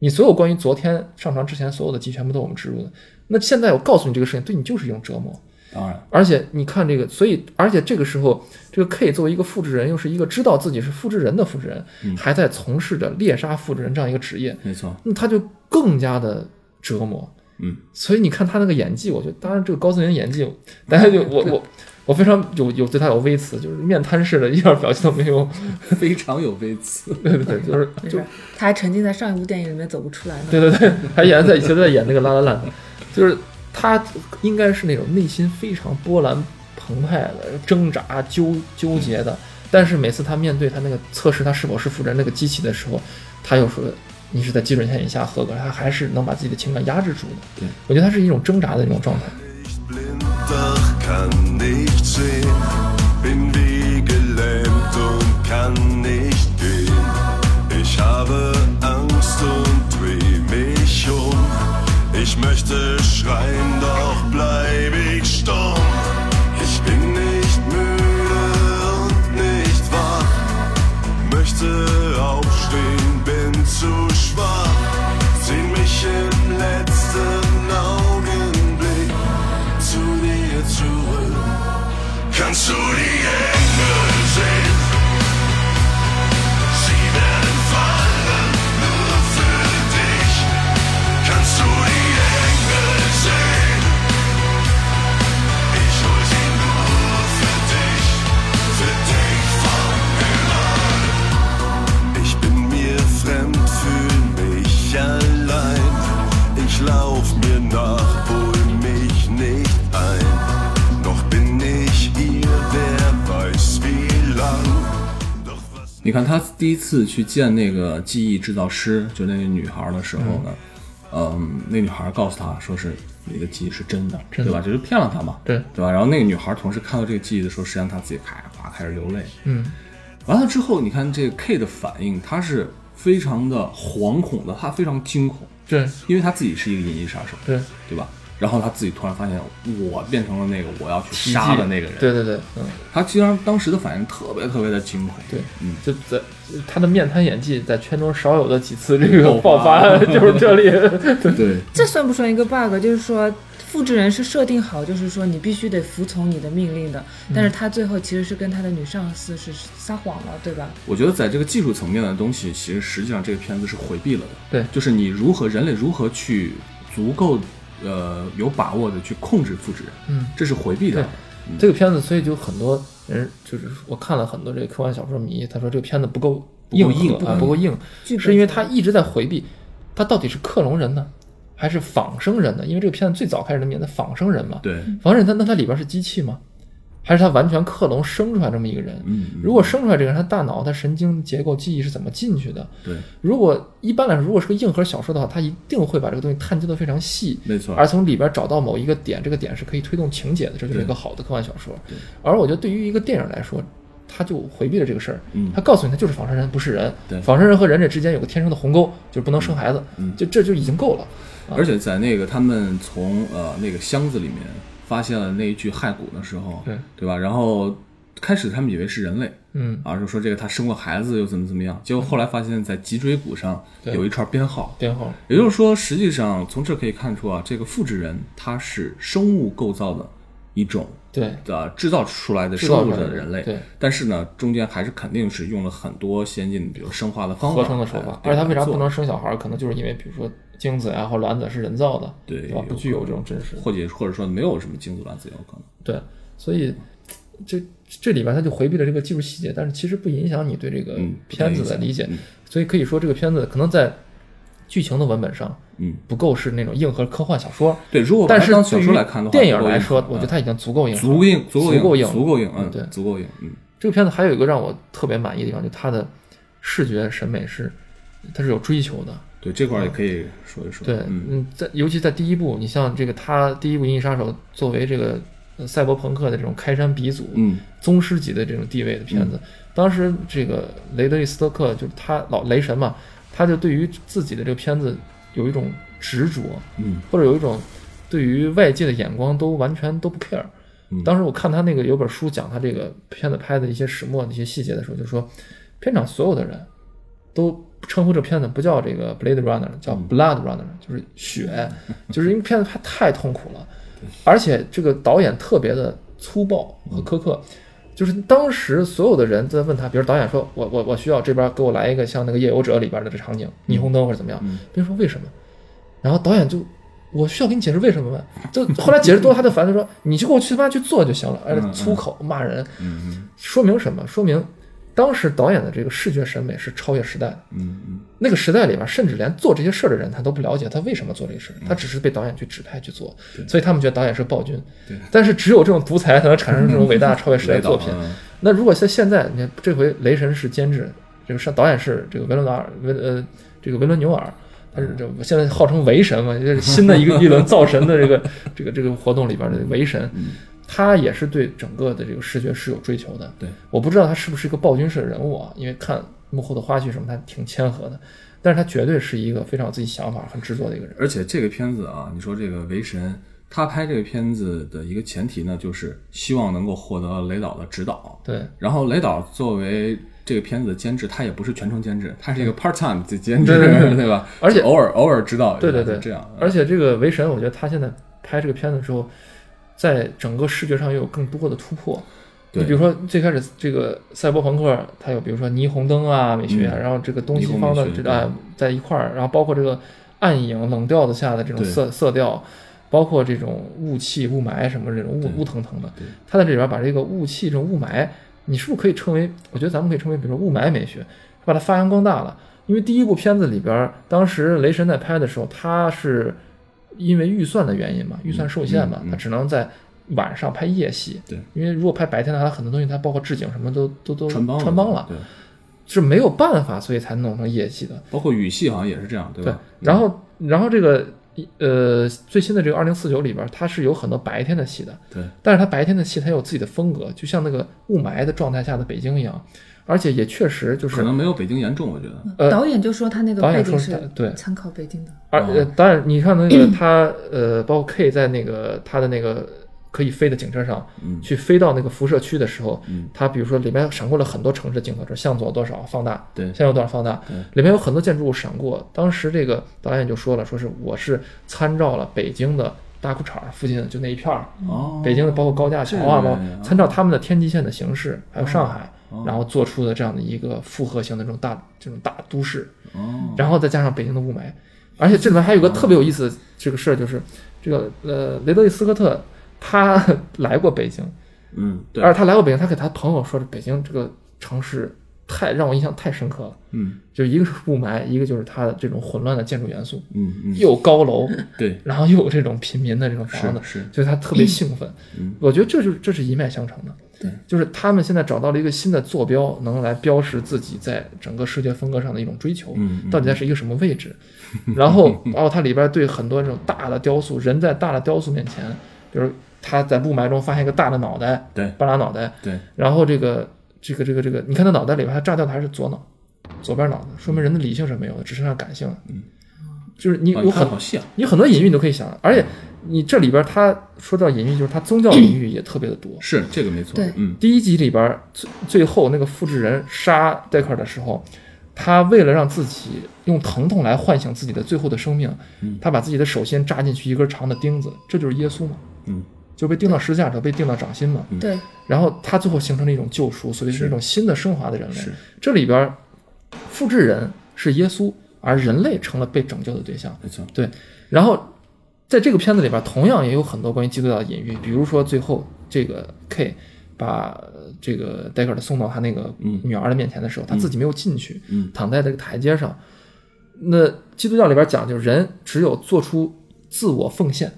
你所有关于昨天上床之前所有的记忆全部都我们植入的，那现在我告诉你这个事情，对你就是一种折磨。当然，而且你看这个，所以而且这个时候，这个 K 作为一个复制人，又是一个知道自己是复制人的复制人，还在从事着猎杀复制人这样一个职业，没错，那他就更加的折磨。嗯，所以你看他那个演技，我觉得，当然这个高司令演技，大家就 我我我非常有有对他有微词，就是面瘫似的，一点表情都没有。非常有微词。对对对，就是就是，他还沉浸在上一部电影里面走不出来呢。对对对，还演在以前在演那个拉拉烂，就是他应该是那种内心非常波澜澎湃的、挣扎、纠纠结的。但是每次他面对他那个测试他是否是负责人那个机器的时候，他又说你是在基准线以下合格，他还是能把自己的情感压制住的。对，我觉得他是一种挣扎的那种状态。nicht blind, doch kann nicht sehen. Bin wie gelähmt und kann nicht gehen. Ich habe Angst und dreh mich um. Ich möchte Jesus vá. 第一次去见那个记忆制造师，就那个女孩的时候呢，嗯，那女孩告诉他说是你的记忆是真的，真的对吧？就是骗了他嘛，对对吧？然后那个女孩同时看到这个记忆的时候，实际上她自己开哗开始流泪。嗯，完了之后，你看这个 K 的反应，他是非常的惶恐的，他非常惊恐，对因为他自己是一个银翼杀手，对，对吧？然后他自己突然发现，我变成了那个我要去杀的那个人。对对对，嗯，他其实当时的反应特别特别的惊恐。对，嗯，就在他的面瘫演技在圈中少有的几次这个爆爆发发，就是这里。对，这算不算一个 bug？就是说，复制人是设定好，就是说你必须得服从你的命令的，嗯但是他最后其实是跟他的女上司是撒谎了，对吧？我觉得在这个技术层面的东西，其实实际上这个片子是回避了的。对就是你如何人类如何去足够呃有把握的去控制复制人，嗯，这是回避掉的。这个片子，所以就很多人就是我看了很多这个科幻小说迷，他说这个片子不够硬不够硬不够硬，是因为他一直在回避，他到底是克隆人呢，还是仿生人呢？因为这个片子最早开始的名字仿生人嘛，对，仿生人那那它里边是机器吗？还是他完全克隆生出来这么一个人？嗯嗯如果生出来这个人，他大脑、他神经结构、记忆是怎么进去的？对，如果一般来说，如果是个硬核小说的话，他一定会把这个东西探究的非常细，没错。而从里边找到某一个点，这个点是可以推动情节的，这就是一个好的科幻小说。而我觉得对于一个电影来说，他就回避了这个事儿。嗯他告诉你他就是仿生人，不是人。对仿生人和人这之间有个天生的鸿沟，就是不能生孩子。嗯就这就已经够了。而且在那个他们从呃那个箱子里面发现了那一具骸骨的时候，对对吧？然后开始他们以为是人类，嗯，啊，就说这个他生过孩子又怎么怎么样，结果后来发现，在脊椎骨上有一串编号，编号。也就是说，实际上从这可以看出啊，这个复制人他是生物构造的一种对，的制造出来的生物的的人类，对但是呢，中间还是肯定是用了很多先进的，比如生化的方法、合成的手法，而且它为啥不能生小孩儿？可能就是因为，比如说精子呀或卵子是人造的，对吧？不具有这种真实。或者或者说没有什么精子卵子有可能。对，所以这这里边他就回避了这个技术细节，但是其实不影响你对这个片子的理解。嗯所以可以说，这个片子可能在剧情的文本上嗯，不够是那种硬核科幻小说，对，如果但是它当小说来看的话，电影来说，我觉得它已经足够硬核，足够硬，足够足够硬，足够硬，嗯，对。足够硬，嗯，这个片子还有一个让我特别满意的地方，就它的视觉审美是它是有追求的。对，这块也可以说一说，对，嗯，嗯，在尤其在第一部，你像这个他第一部《银翼杀手》作为这个呃赛博朋克的这种开山鼻祖，嗯，宗师级的这种地位的片子，当时这个雷德利·斯特克就是他老雷神嘛，他就对于自己的这个片子有一种执着，嗯，或者有一种对于外界的眼光都完全都不 care。嗯。当时我看他那个有本书讲他这个片子拍的一些始末的一些细节的时候，就说片场所有的人都称呼这片子不叫这个 Blade Runner，叫 Blood Runner，就是血，就是因为片子拍太痛苦了，而且这个导演特别的粗暴和苛刻。就是当时所有的人都在问他，比如导演说：“我我我需要这边给我来一个像那个《夜游者》里边的这场景，霓虹灯或者怎么样。”别人说为什么？然后导演就我需要给你解释为什么吗？就后来解释多了，他就烦，他说你就给我去他妈去做就行了，而且粗口骂人，嗯说明什么？说明当时导演的这个视觉审美是超越时代的。嗯嗯。那个时代里边，甚至连做这些事儿的人他都不了解他为什么做这个事儿，他只是被导演去指派去做，所以他们觉得导演是暴君。对。但是只有这种独裁才能产生这种伟大 超越时代的作品。那如果在现在，你看这回雷神是监制，这个上导演是这个维伦纳尔维呃这个维伦纽尔，他是这现在号称维神嘛，就是新的一个 一轮造神的这个这个这个活动里边的维神，他也是对整个的这个视觉是有追求的。对，我不知道他是不是一个暴君式的人物啊，因为看幕后的花絮什么，他挺谦和的，但是他绝对是一个非常有自己想法、很执着的一个人。而且这个片子啊，你说这个维神，他拍这个片子的一个前提呢，就是希望能够获得雷导的指导。对，然后雷导作为这个片子的监制，他也不是全程监制，他是一个 part time 的监制，对吧？而且偶尔偶尔指导对对对，这样。而且这个维神，我觉得他现在拍这个片子之后，在整个视觉上又有更多的突破。你对比如说最开始这个赛博朋克，它有比如说霓虹灯啊美学，嗯然后这个东西方的这个啊在一块儿，然后包括这个暗影冷调子下的这种色色调，包括这种雾气雾霾什么这种雾雾腾腾的对，它在这里边把这个雾气这种雾霾，你是不是可以称为？我觉得咱们可以称为，比如说雾霾美学，把它发扬光大了。因为第一部片子里边，当时雷神在拍的时候，他是因为预算的原因嘛，预算受限嘛，他只能在晚上拍夜戏。对，因为如果拍白天的话，他很多东西它包括置景什么都都都穿帮穿帮了，对，是没有办法，所以才弄成夜戏的。包括语系好像也是这样，对对？，然后然后这个呃最新的这个二零四九里边，它是有很多白天的戏的，对，但是它白天的戏它有自己的风格，就像那个雾霾的状态下的北京一样，而且也确实就是可能没有北京严重，我觉得。呃导演就说他那个导演背景是对。参考北京的，而呃，当然，你看那个 他呃，包括 K 在那个他的那个可以飞的警车上，嗯。去飞到那个辐射区的时候，它比如说里面闪过了很多城市的镜头，这向左多少放大，对。向右多少放大，里面有很多建筑物闪过。当时这个导演就说了，说是我是参照了北京的大裤衩附近的就那一片儿，哦，北京的包括高架桥啊，包括参照他们的天际线的形式，还有上海，哦。然后做出的这样的一个复合型的这种大这种大都市。哦，然后再加上北京的雾霾，而且这里面还有个特别有意思的这个事儿，就是这个呃雷德利·斯科特他来过北京，嗯，对，而且他来过北京，他给他朋友说，这北京这个城市太让我印象太深刻了，嗯。就一个是雾霾，一个就是它的这种混乱的建筑元素，嗯嗯，又有高楼，对，然后又有这种平民的这种房子，是是，所以他特别兴奋。嗯。我觉得这就是这是一脉相承的，对，就是他们现在找到了一个新的坐标，能来标识自己在整个世界风格上的一种追求，嗯嗯到底在是一个什么位置。然后，包括它里边对很多这种大的雕塑，人在大的雕塑面前，比如他在雾霾中发现一个大的脑袋，对。半拉脑袋，对，然后这个这个这个这个，你看他脑袋里边，他炸掉的还是左脑，左边脑子，说明人的理性是没有的，只剩下感性了。嗯，就是你哦有很多隐喻你都可以想，而且你这里边他说到隐喻，就是他宗教隐喻也特别的多。是这个没错，对。嗯。第一集里边最最后那个复制人杀戴克尔的时候，他为了让自己用疼痛来唤醒自己的最后的生命，嗯。他把自己的手先扎进去一根长的钉子，这就是耶稣嘛，嗯，就被钉到十字架上，被钉到掌心嘛。对，然后他最后形成了一种救赎，所以是是。一种新的升华的人类。是。这里边复制人是耶稣，而人类成了被拯救的对象。没错，对，然后在这个片子里边，同样也有很多关于基督教的隐喻，比如说最后这个 K 把呃这个戴克尔送到他那个嗯。女儿的面前的时候，他自己没有进去，嗯。躺在这个台阶上。那基督教里边讲，就是人只有做出自我奉献、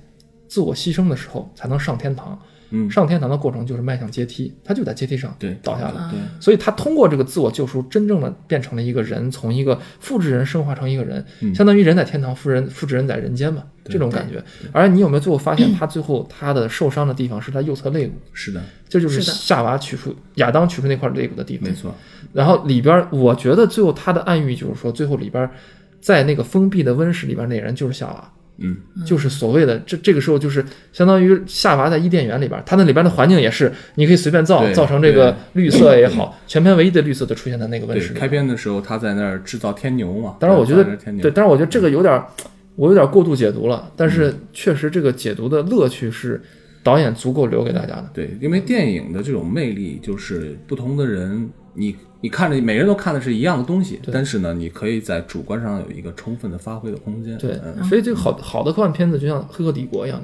自我牺牲的时候，才能上天堂。嗯，上天堂的过程就是迈向阶梯，他就在阶梯上对倒下了。对，所以他通过这个自我救赎，真正的变成了一个人，从一个复制人升华成一个人，嗯相当于人在天堂，复人复制人在人间嘛，这种感觉。而你有没有最后发现，他最后他的受伤的地方是他右侧肋骨，是的，这就是夏娃取出亚当取出那块肋骨的地方没。错，然后里边，我觉得最后他的暗喻就是说，最后里边在那个封闭的温室里边那人就是夏娃。嗯。就是所谓的这这个时候就是相当于夏娃在伊甸园里边，它那里边的环境也是你可以随便造，造成这个绿色也好，全篇唯一的绿色的出现在那个温对室，开篇的时候他在那儿制造天牛嘛，当然，我觉得对，但是我觉得这个有点，我有点过度解读了。但是确实这个解读的乐趣是，导演足够留给大家的。对，因为电影的这种魅力就是不同的人，你你看着每个人都看的是一样的东西，但是呢，你可以在主观上有一个充分的发挥的空间。对嗯，所以这个好好的科幻片子就像《黑客帝国》一样，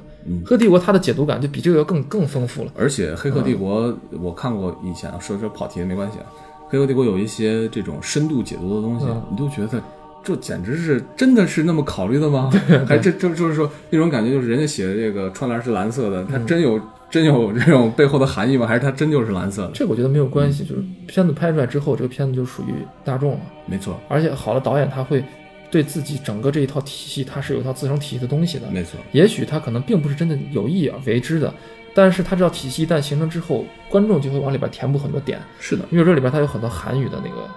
黑客帝国》它的解读感就比这个要更更丰富了。而且《黑客帝国》我看过以前，说说跑题没关系啊，《黑客帝国》有一些这种深度解读的东西，嗯你都觉得这简直是真的是那么考虑的吗？还这这就是说那种感觉，就是人家写的这个窗帘是蓝色的，它真有、真有这种背后的含义吗？还是它真就是蓝色的？这个我觉得没有关系，就是片子拍出来之后，这个片子就属于大众了。没错，而且好的导演他会对自己整个这一套体系，他是有一套自成体系的东西的。没错，也许他可能并不是真的有意而为之的，但是他这套体系一旦形成之后，观众就会往里边填补很多点。是的，因为这里边它有很多韩语的那个，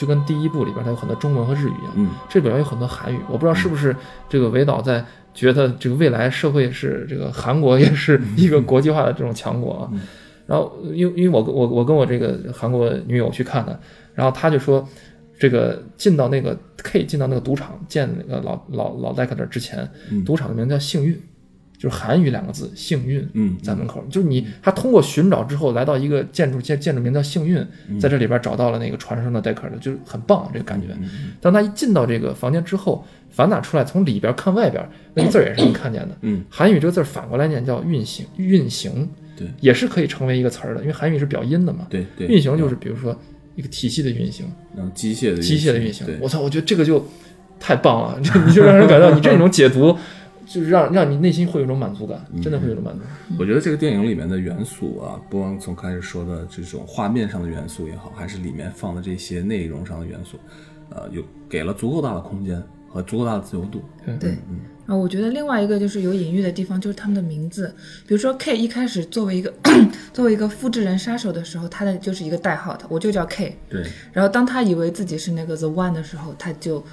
就跟第一部里边它有很多中文和日语一样，嗯，这里边有很多韩语，我不知道是不是这个韦导在觉得这个未来社会是这个韩国也是一个国际化的这种强国啊。嗯。然后因为因为我我我跟我这个韩国女友去看的，然后他就说，这个进到那个 K 进到那个赌场见那个老老老戴克那儿之前，嗯。赌场的名字叫幸运，就是韩语两个字幸运，嗯在门口，就是你他通过寻找之后来到一个建筑建建筑名叫幸运，嗯在这里边找到了那个传说中的戴克尔，就是很棒这个感觉。嗯当他一进到这个房间之后，反打出来，从里边看外边，那个字儿也是能看见的。嗯，韩语这个字儿反过来念叫运行，运行，对也是可以成为一个词儿的，因为韩语是表音的嘛。对对，运行就是比如说一个体系的运行，嗯机械的机械的运行。我操，我觉得这个就太棒了，这你就让人感到你这种解读，就是让让你内心会有一种满足感，真的会有一种满足感。我觉得这个电影里面的元素啊，不光从开始说的这种画面上的元素也好，还是里面放的这些内容上的元素，呃，有给了足够大的空间和足够大的自由度。对，啊，我觉得另外一个就是有隐喻的地方，就是他们的名字。比如说 K 一开始作为一个 作为一个复制人杀手的时候，他的就是一个代号，我就叫 K。对，然后当他以为自己是那个 The One 的时候，他就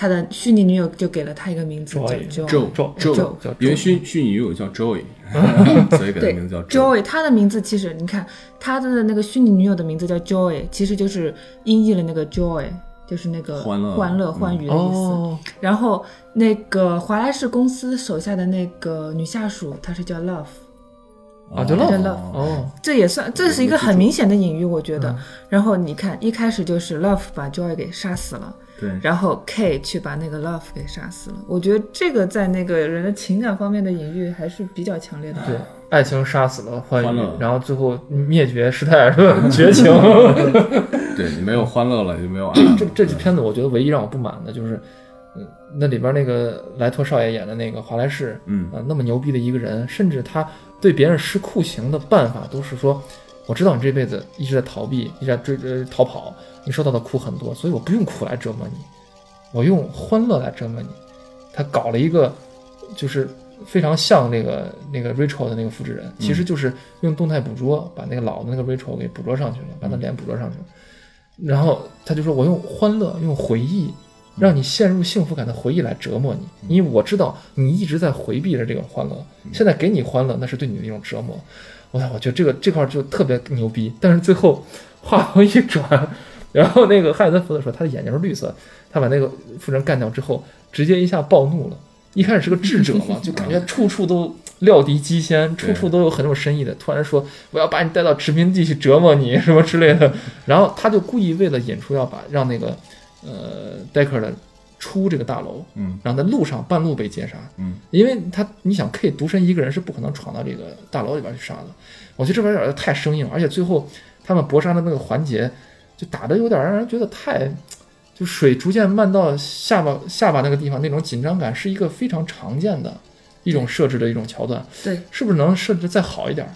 他的虚拟女友就给了他一个名字叫 Joy Joy。Joe Joe Joe，叫因为虚虚拟女友叫 Joey，所以给他对名字叫 Joe。Joy，他的名字其实你看他的那个虚拟女友的名字叫 Joy，其实就是音译了那个 Joy，就是那个欢乐。欢乐、嗯。欢愉的意思。哦，然后那个华莱士公司手下的那个女下属，她是叫 Love，啊，就叫 love，Love。哦，这也算，这是一个很明显的隐喻，我觉得。嗯。然后你看，一开始就是 Love 把 Joy 给杀死了，对，然后 K 去把那个 Love 给杀死了。我觉得这个在那个人的情感方面的隐喻还是比较强烈的。对，爱情杀死了欢愉欢乐，然后最后灭绝师太是吧？绝情。对你没有欢乐了，也就没有爱了。这这支片子我觉得唯一让我不满的就是，嗯，那里边那个莱托少爷演的那个华莱士，嗯啊，那么牛逼的一个人，甚至他对别人施酷刑的办法都是说，我知道你这辈子一直在逃避，一直在追呃逃跑，你受到的苦很多，所以我不用苦来折磨你，我用欢乐来折磨你。他搞了一个就是非常像那个那个 Rachel 的那个复制人，其实就是用动态捕捉把那个老的那个 Rachel 给捕捉上去了，把他脸捕捉上去了。然后他就说：“我用欢乐，用回忆，让你陷入幸福感的回忆来折磨你，因为我知道你一直在回避着这个欢乐，现在给你欢乐，那是对你的一种折磨。我操，我觉得这个这块就特别牛逼。但是最后话锋一转，然后那个汉森福特说他的眼睛是绿色，他把那个富人干掉之后，直接一下暴怒了。一开始是个智者嘛，就感觉处处都料敌机先，处处都有很有深意的。突然说我要把你带到殖民地去折磨你什么之类的，然后他就故意为了引出要把让那个呃戴克的出这个大楼，嗯然后在路上半路被截杀，嗯，因为他你想 K 独身一个人是不可能闯到这个大楼里边去杀的。我觉得这边有点太生硬，而且最后他们搏杀的那个环节就打的有点让人觉得太，就水逐渐漫到下巴下巴那个地方，那种紧张感是一个非常常见的一种设置的一种桥段，对，是不是能设置再好一点？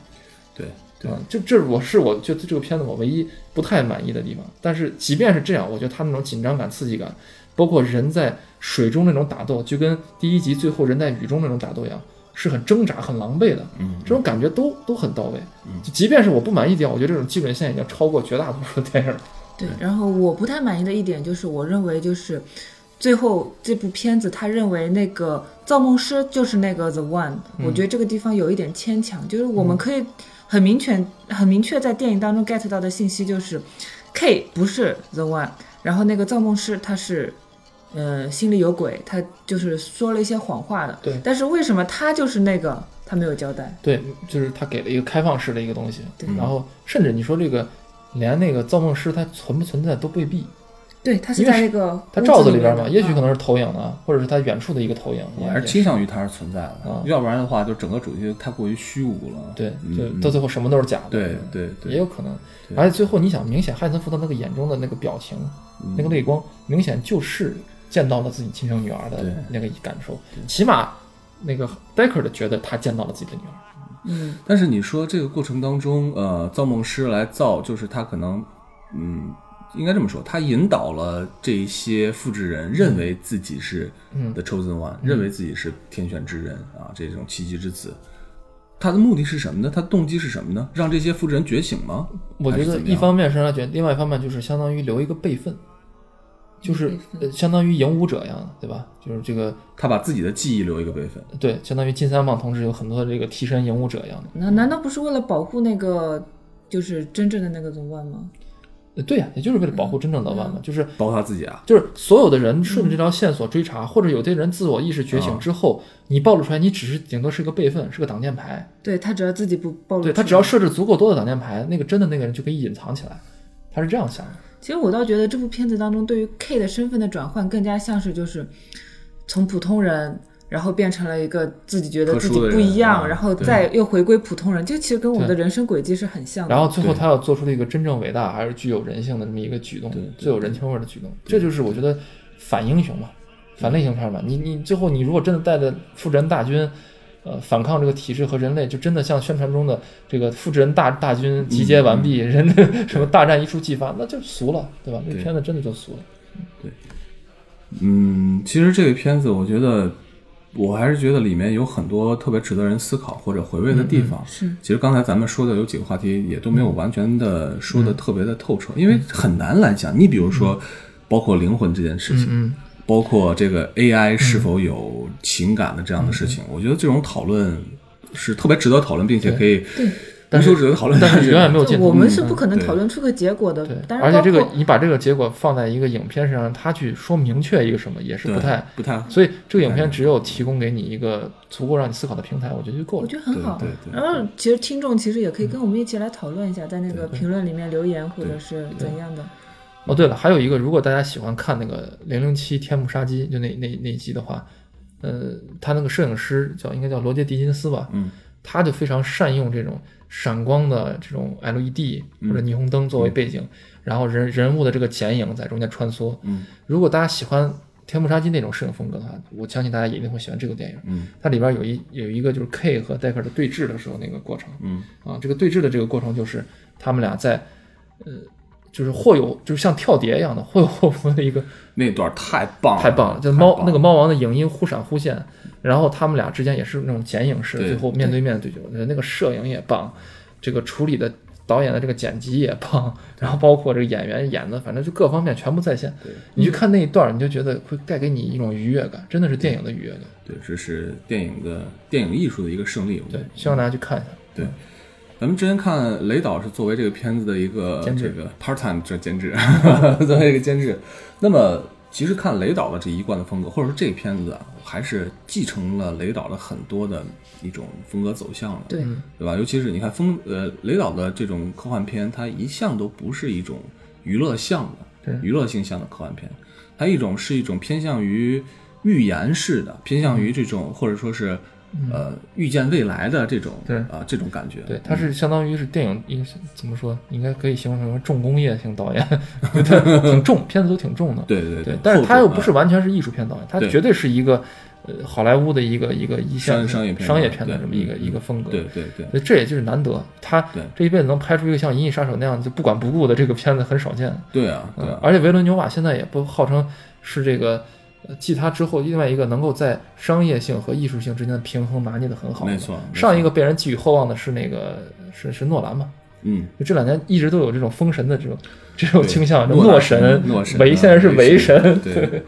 对对吧？就这我是我觉得这个片子我唯一不太满意的地方。但是即便是这样，我觉得他那种紧张感、刺激感，包括人在水中那种打斗，就跟第一集最后人在雨中那种打斗一样，是很挣扎、很狼狈的。嗯这种感觉都都很到位。就即便是我不满意点，我觉得这种基准线已经超过绝大多数电影了。对，然后我不太满意的一点就是，我认为就是最后这部片子，他认为那个造梦师就是那个 The One，、我觉得这个地方有一点牵强，就是我们可以很明确、很明确在电影当中 get 到的信息就是 K 不是 The One，然后那个造梦师他是。呃，心里有鬼，他就是说了一些谎话的。对。但是为什么他就是那个他没有交代。对，就是他给了一个开放式的一个东西，对。然后甚至你说这个连那个造梦师他存不存在都未必，对，他是在那个他罩子里里边嘛，也许可嗯能是投影的，或者是他远处的一个投影，我还是倾向于它是存在的啊，要不然的话，就整个主题太过于虚无了。对，嗯嗯。就到最后什么都是假的，对对对。也有可能。而且最后你想，明显汉森福特那个眼中的那个表情，嗯。那个泪光，明显就是见到了自己亲生女儿的那个感受，起码那个 Decker 的觉得他见到了自己的女儿。嗯，但是你说这个过程当中，呃，造梦师来造，就是他可能，嗯，应该这么说，他引导了这一些复制人认为自己是嗯 the chosen one，、认为自己是天选之人啊，这种奇迹之子。他的目的是什么呢？他动机是什么呢？让这些复制人觉醒吗？我觉得一方面是让他觉得，另外一方面就是相当于留一个备份，就是呃相当于影武者一样的，对吧？就是这个他把自己的记忆留一个备份。对，相当于金三棒同志有很多的这个替身影武者一样的。那难道不是为了保护那个就是真正的那个 The One 吗？呃对呀、也就是为了保护真正的万嘛，就是包括他自己啊，就是所有的人顺着这条线索追查，或者有些人自我意识觉醒之后，你暴露出来，你只是顶多是个备份，是个挡箭牌。对他只要自己不暴露出来，对他只要设置足够多的挡箭牌，那个真的那个人就可以隐藏起来。他是这样想的。其实我倒觉得这部片子当中对于 K 的身份的转换，更加像是就是从普通人，然后变成了一个自己觉得自己不一样，啊然后再又回归普通人，这其实跟我们的人生轨迹是很像的。然后最后他要做出了一个真正伟大还是具有人性的这么一个举动最有人情味儿的举动，这就是我觉得反英雄嘛，反类型片嘛。你你最后你如果真的带着复仇人大军，呃，反抗这个体制和人类，就真的像宣传中的这个复制人大大军集结完毕，人的什么大战一触即发，那就俗了，对吧？这片子真的就俗了。对嗯，其实这个片子，我觉得，我还是觉得里面有很多特别值得人思考或者回味的地方。是其实刚才咱们说的有几个话题，也都没有完全的说的特别的透彻，因为很难来讲。你比如说，包括灵魂这件事情，嗯，包括这个 AI 是否有情感的这样的事情，我觉得这种讨论是特别值得讨论，并且可以无休止的讨论但是下去。永远没有尽头。我们是不可能讨论出个结果的对，，当然而且这个你把这个结果放在一个影片身上，让他去说明确一个什么，也是不太。不太所以这个影片只有提供给你一个足够让你思考的平台，我觉得就够了我。觉得很好。对对对然后其实听众其实也可以跟我们一起来讨论一下，在那个评论里面留言或者是怎样的。哦，对了，还有一个，如果大家喜欢看那个《零零七天幕杀机》，就那那那一集的话，呃，他那个摄影师叫应该叫罗杰·狄金斯吧，嗯，他就非常善用这种闪光的这种 LED 或者霓虹灯作为背景，然后人人物的这个剪影在中间穿梭。嗯，如果大家喜欢天幕杀机那种摄影风格的话，我相信大家也一定会喜欢这个电影。嗯，它里边有一有一个就是 K 和戴克的对峙的时候那个过程。嗯啊，这个对峙的这个过程就是他们俩在，呃，就是或有就是像跳碟一样的或有或无的一个那段太棒了，太棒了，就猫那个猫王的影音忽闪忽现，然后他们俩之间也是那种剪影式，对最后面对面的对决，我觉得那个摄影也棒，这个处理的导演的这个剪辑也棒，然后包括这个演员演的，反正就各方面全部在线。你去看那一段，你就觉得会带给你一种愉悦感，真的是电影的愉悦感。对，这是电影的电影艺术的一个胜利。对，希望大家去看一下。对，咱们之前看雷导是作为这个片子的一个这个 part time 这监制，作为一个监制。那么其实看雷导的这一贯的风格，或者说这个片子啊，还是继承了雷导的很多的一种风格走向了。对，对吧？尤其是你看风呃雷导的这种科幻片，它一向都不是一种娱乐向的、娱乐性向的科幻片，它一种是一种偏向于预言式的，偏向于这种、或者说是呃预见未来的这种对啊、这种感觉。对，他是相当于是电影一个怎么说，应该可以形容成重工业型导演，他挺重，片子都挺重的。对对对，但是他又不是完全是艺术片导演，他绝对是一个呃好莱坞的一个一个一线商商业片商业片的这么一个嗯一个风格。对对对这也就是难得，他这一辈子能拍出一个像《银翼杀手》那样就不管不顾的这个片子很少见。对啊对啊，嗯而且维伦纽瓦现在也不号称是这个。呃继他之后，另外一个能够在商业性和艺术性之间的平衡拿捏的很好的。没错上一个被人寄予厚望的是那个是是诺兰嘛？嗯，就这两年一直都有这种封神的这种这种倾向，诺诺神诺神维现在是维神，对。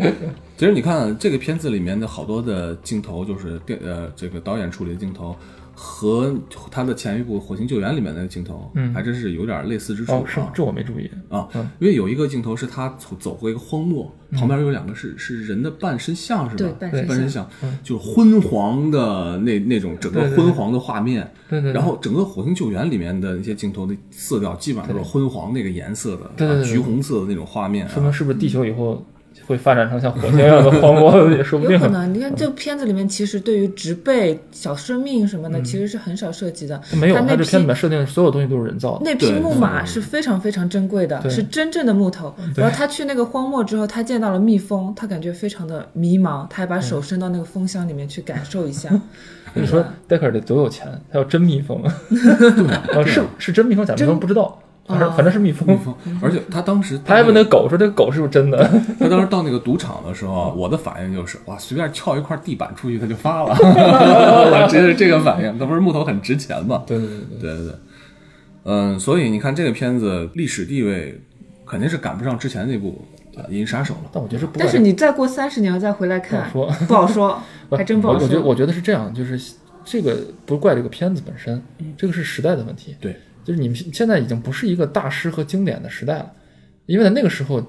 其实你看这个片子里面的好多的镜头，就是电呃这个导演处理的镜头，和他的前一部《火星救援》里面那个镜头，嗯还真是有点类似之处哦，是吗啊。这我没注意。啊嗯，因为有一个镜头是他走走过一个荒漠，旁边有两个是是人的半身像是吧？对半身半身像像，就是昏黄的那那种整个昏黄的画面。对对对然后整个《火星救援》里面的那些镜头的色调基本上都是昏黄那个颜色的，对对对对啊橘红色的那种画面啊。说明是不是地球以后会发展成像火星一样的荒漠也说不定有可。能，你看这个片子里面，其实对于植被、小生命什么的，其实是很少涉及的。没有，它那它这片里面设定的所有东西都是人造的。那匹木马是非常非常珍贵的，是真正的木头。然后他去那个荒漠之后，他见到了蜜蜂，他感觉非常的迷茫，他还把手伸到那个蜂箱里面去感受一下。你说戴克尔得多有钱？他要真蜜蜂，啊 是是真蜜蜂假蜜蜂不知道，反正反正是蜜蜂。蜜蜂而且他当时他还问那个狗说这个狗是不是真的？他当时到那个赌场的时候，我的反应就是哇，随便撬一块地板出去他就发了，我直接是这个反应。那不是木头很值钱吗？对对对对，对对对，嗯，所以你看这个片子历史地位肯定是赶不上之前那部《银翼杀手》了。但我觉得不但是你再过三十年再回来看，不好说 不好说，还真不好我我觉得。我觉得是这样，就是这个不怪这个片子本身，这个是时代的问题。对，就是你们现在已经不是一个大师和经典的时代了，因为在那个时候，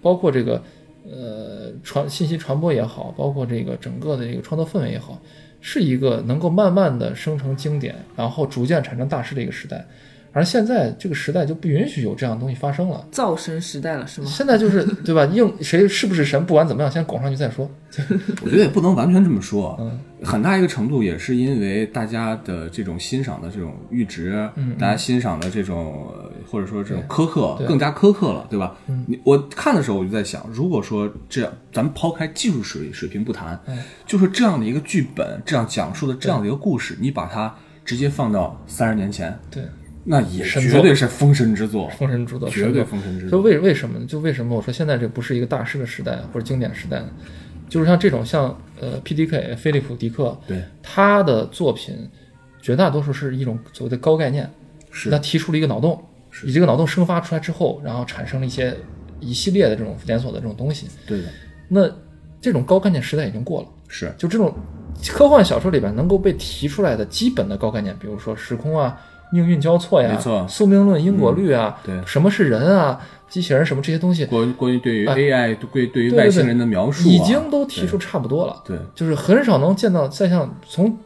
包括这个呃传信息传播也好，包括这个整个的这个创作氛围也好，是一个能够慢慢的生成经典，然后逐渐产生大师的一个时代。而现在这个时代就不允许有这样的东西发生了。造神时代了是吗？现在就是 对吧？硬谁是不是神，不管怎么样，先拱上去再说。我觉得也不能完全这么说，嗯很大一个程度也是因为大家的这种欣赏的这种阈值，大家欣赏的这种呃或者说这种苛刻更加苛刻了，对吧？你我看的时候我就在想，如果说这样，咱们抛开技术水水平不谈，嗯就是这样的一个剧本，这样讲述的这样的一个故事，你把它直接放到三十年前，对，那也是绝对是封神之作，封神之作，绝对封神之作就作。为为什么呢？就为什么我说现在这不是一个大师的时代或者经典时代呢？就是像这种像呃 P.D.K. 菲利普·迪克，对，他的作品绝大多数是一种所谓的高概念，是他提出了一个脑洞，以这个脑洞生发出来之后，然后产生了一些一系列的这种连锁的这种东西。对的，那这种高概念时代已经过了，是就这种科幻小说里边能够被提出来的基本的高概念，比如说时空啊、命运交错呀、没错宿命论、因果律啊，对什么是人啊、机器人什么这些东西，关于关于对于哎 AI 对对于外星人的描述啊，已经都提出差不多了。对就是很少能见到再像从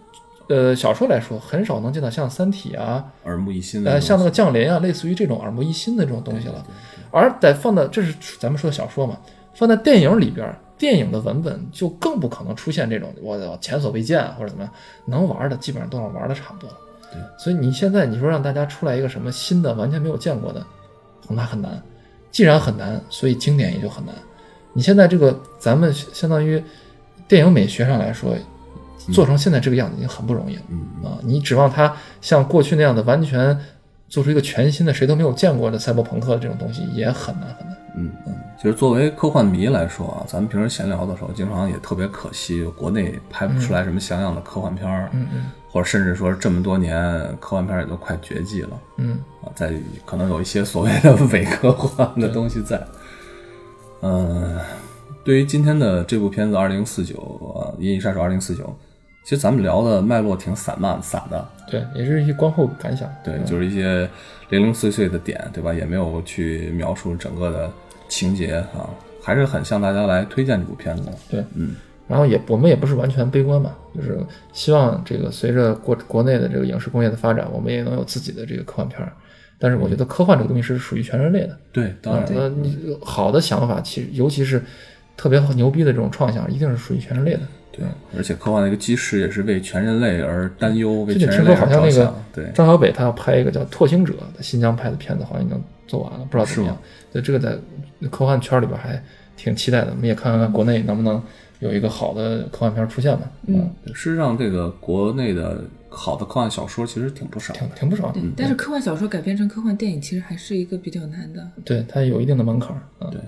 呃小说来说，很少能见到像《三体》啊，耳目一新的呃，像那个降临啊，类似于这种耳目一新的这种东西了。而在放到这是咱们说的小说嘛，放在电影里边，电影的文本就更不可能出现这种我我前所未见啊或者怎么样，能玩的基本上都能玩的差不多了。对，所以你现在你说让大家出来一个什么新的完全没有见过的，恐怕很难。既然很难，所以经典也就很难。你现在这个咱们相当于电影美学上来说，做成现在这个样子已经很不容易了。嗯啊，你指望它像过去那样的完全做出一个全新的、谁都没有见过的赛博朋克这种东西，也很难很难。嗯嗯，其实作为科幻迷来说啊，咱们平时闲聊的时候，经常也特别可惜，国内拍不出来什么像样的科幻片儿，嗯嗯或者甚至说这么多年科幻片儿也都快绝迹了嗯，啊，在可能有一些所谓的伪科幻的东西在。嗯，对于今天的这部片子《二零四九》啊，《银翼杀手二零四九》，其实咱们聊的脉络挺散漫散的，对，也是一些观后感想。对，就是一些零零碎碎的点，对吧？也没有去描述整个的情节啊，还是很向大家来推荐这部片子。对，嗯，然后也我们也不是完全悲观嘛，就是希望这个随着国国内的这个影视工业的发展，我们也能有自己的这个科幻片儿。但是我觉得科幻这个东西是属于全人类的，对，当然，呃，你好的想法，其实尤其是特别牛逼的这种创想，一定是属于全人类的。对，而且科幻的一个基石也是为全人类而担忧，为全人类而说好像那个着想。对，张小北他要拍一个叫《拓星者》的新疆拍的片子，好像已经做完了，不知道怎么样。对，这个在科幻圈里边还挺期待的，我们也看看国内能不能有一个好的科幻片出现吧。嗯，事实上，这个国内的好的科幻小说其实挺不少。挺挺不少的。但是科幻小说改编成科幻电影，其实还是一个比较难的。对，它有一定的门槛儿。啊对，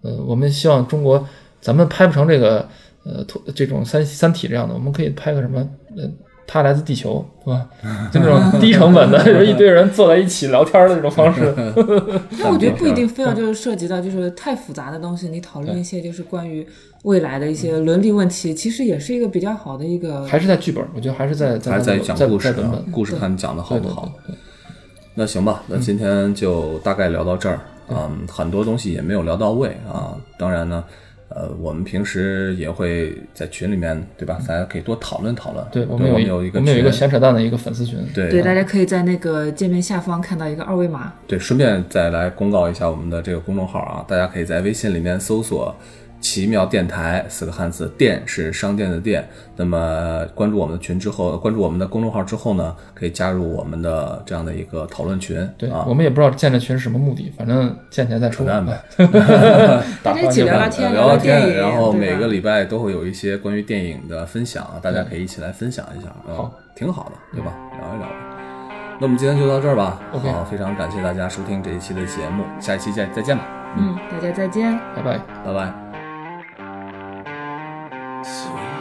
呃，我们希望中国咱们拍不成这个呃拓这种三三体这样的，我们可以拍个什么呃他来自地球，是吧？就那种低成本的，有 一堆人坐在一起聊天的这种方式。那我觉得不一定非要就是涉及到就是太复杂的东西，你讨论一些就是关于未来的一些伦理问题，其实也是一个比较好的一个。还是在剧本，我觉得还是在还是在在在讲故事故事看你讲的好对对不好。对对那行吧，那今天就大概聊到这儿。嗯，很多东西也没有聊到位啊。当然呢，呃，我们平时也会在群里面，对吧？大家可以多讨论讨论。对，我我们有一有一个我们有一个闲扯淡的一个粉丝群。对对，大家可以在那个界面下方看到一个二维码，对，顺便再来公告一下我们的这个公众号啊，大家可以在微信里面搜索“奇妙电台”四个汉字，店是商店的店。那么关注我们的群之后，关注我们的公众号之后呢，可以加入我们的这样的一个讨论群。对，啊我，们也不知道建这群是什么目的，反正建起来再说。扯淡呗。大家一起聊聊天，聊聊天，然后每个礼拜都会有一些关于电影的分享，大家可以一起来分享一下，啊好，挺好的，对吧？聊一聊。那我们今天就到这儿吧。好，非常感谢大家收听这一期的节目，下一期见，再见吧，嗯，大家再见。拜拜。拜拜。So.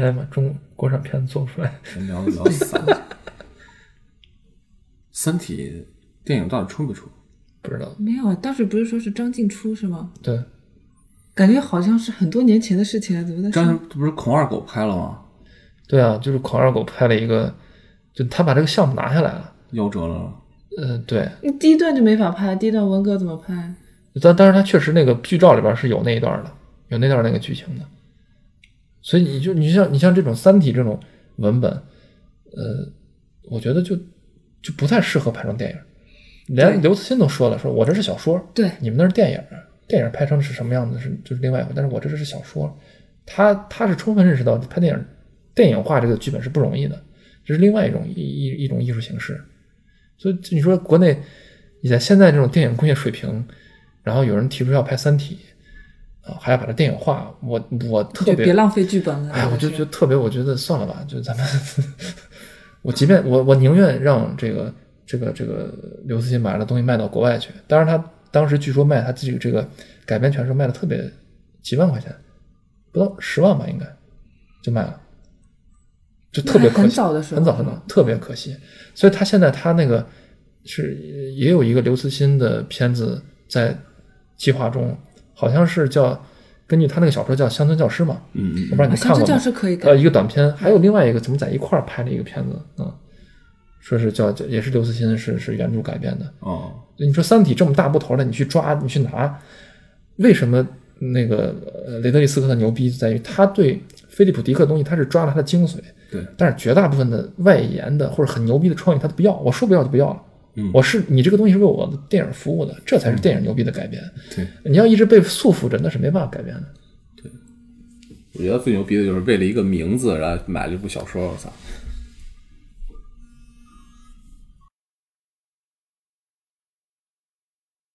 就很悲哀嘛，中国产片子做出来。先 聊聊《三体》。《三体》电影到底出没出？不知道，没有啊，当时不是说是张晋出是吗？对，感觉好像是很多年前的事情了，怎么在张不是孔二狗拍了吗？对啊，就是孔二狗拍了一个，就他把这个项目拿下来了。夭折了。呃，对，你第一段就没法拍，第一段文革怎么拍？但但是他确实那个剧照里边是有那一段的，有那段那个剧情的。所以你就你像你像这种《三体》这种文本，呃，我觉得就就不太适合拍成电影。连刘慈欣都说了，说我这是小说，对你们那是电影，电影拍成是什么样子是就是另外一回，但是我这是小说。他他是充分认识到拍电影电影化这个剧本是不容易的，这是另外一种一一一种艺术形式。所以你说国内你在现在这种电影工业水平，然后有人提出要拍《三体》，啊，还要把它电影化，我我特别别浪费剧本了。哎，我就真的觉得特别，我觉得算了吧，就咱们，我即便我我宁愿让这个这个这个刘慈欣把这东西卖到国外去。当然，他当时据说卖他自己这个改编权是卖的特别几万块钱，不到十万吧，应该就卖了，就特别可惜很早的时候很早很早，特别可惜。所以他现在他那个是也有一个刘慈欣的片子在计划中，好像是叫根据他那个小说叫《乡村教师》嘛，嗯嗯我不知道你啊乡村看过吗？教师可以改呃，一个短片，还有另外一个怎么在一块儿拍了一个片子，嗯，说是叫叫也是刘慈欣是是原著改编的。哦，你说《三体》这么大部头的，你去抓你去拿，为什么那个呃雷德利·斯科特牛逼在于他对菲利普·迪克的东西他是抓了他的精髓，对，但是绝大部分的外延的或者很牛逼的创意他都不要，我说不要就不要了。嗯我是你这个东西是为我的电影服务的，这才是电影牛逼的改编。对，你要一直被束缚着，那是没办法改编的。对我觉得最牛逼的就是为了一个名字，然后买了一部小说，我操！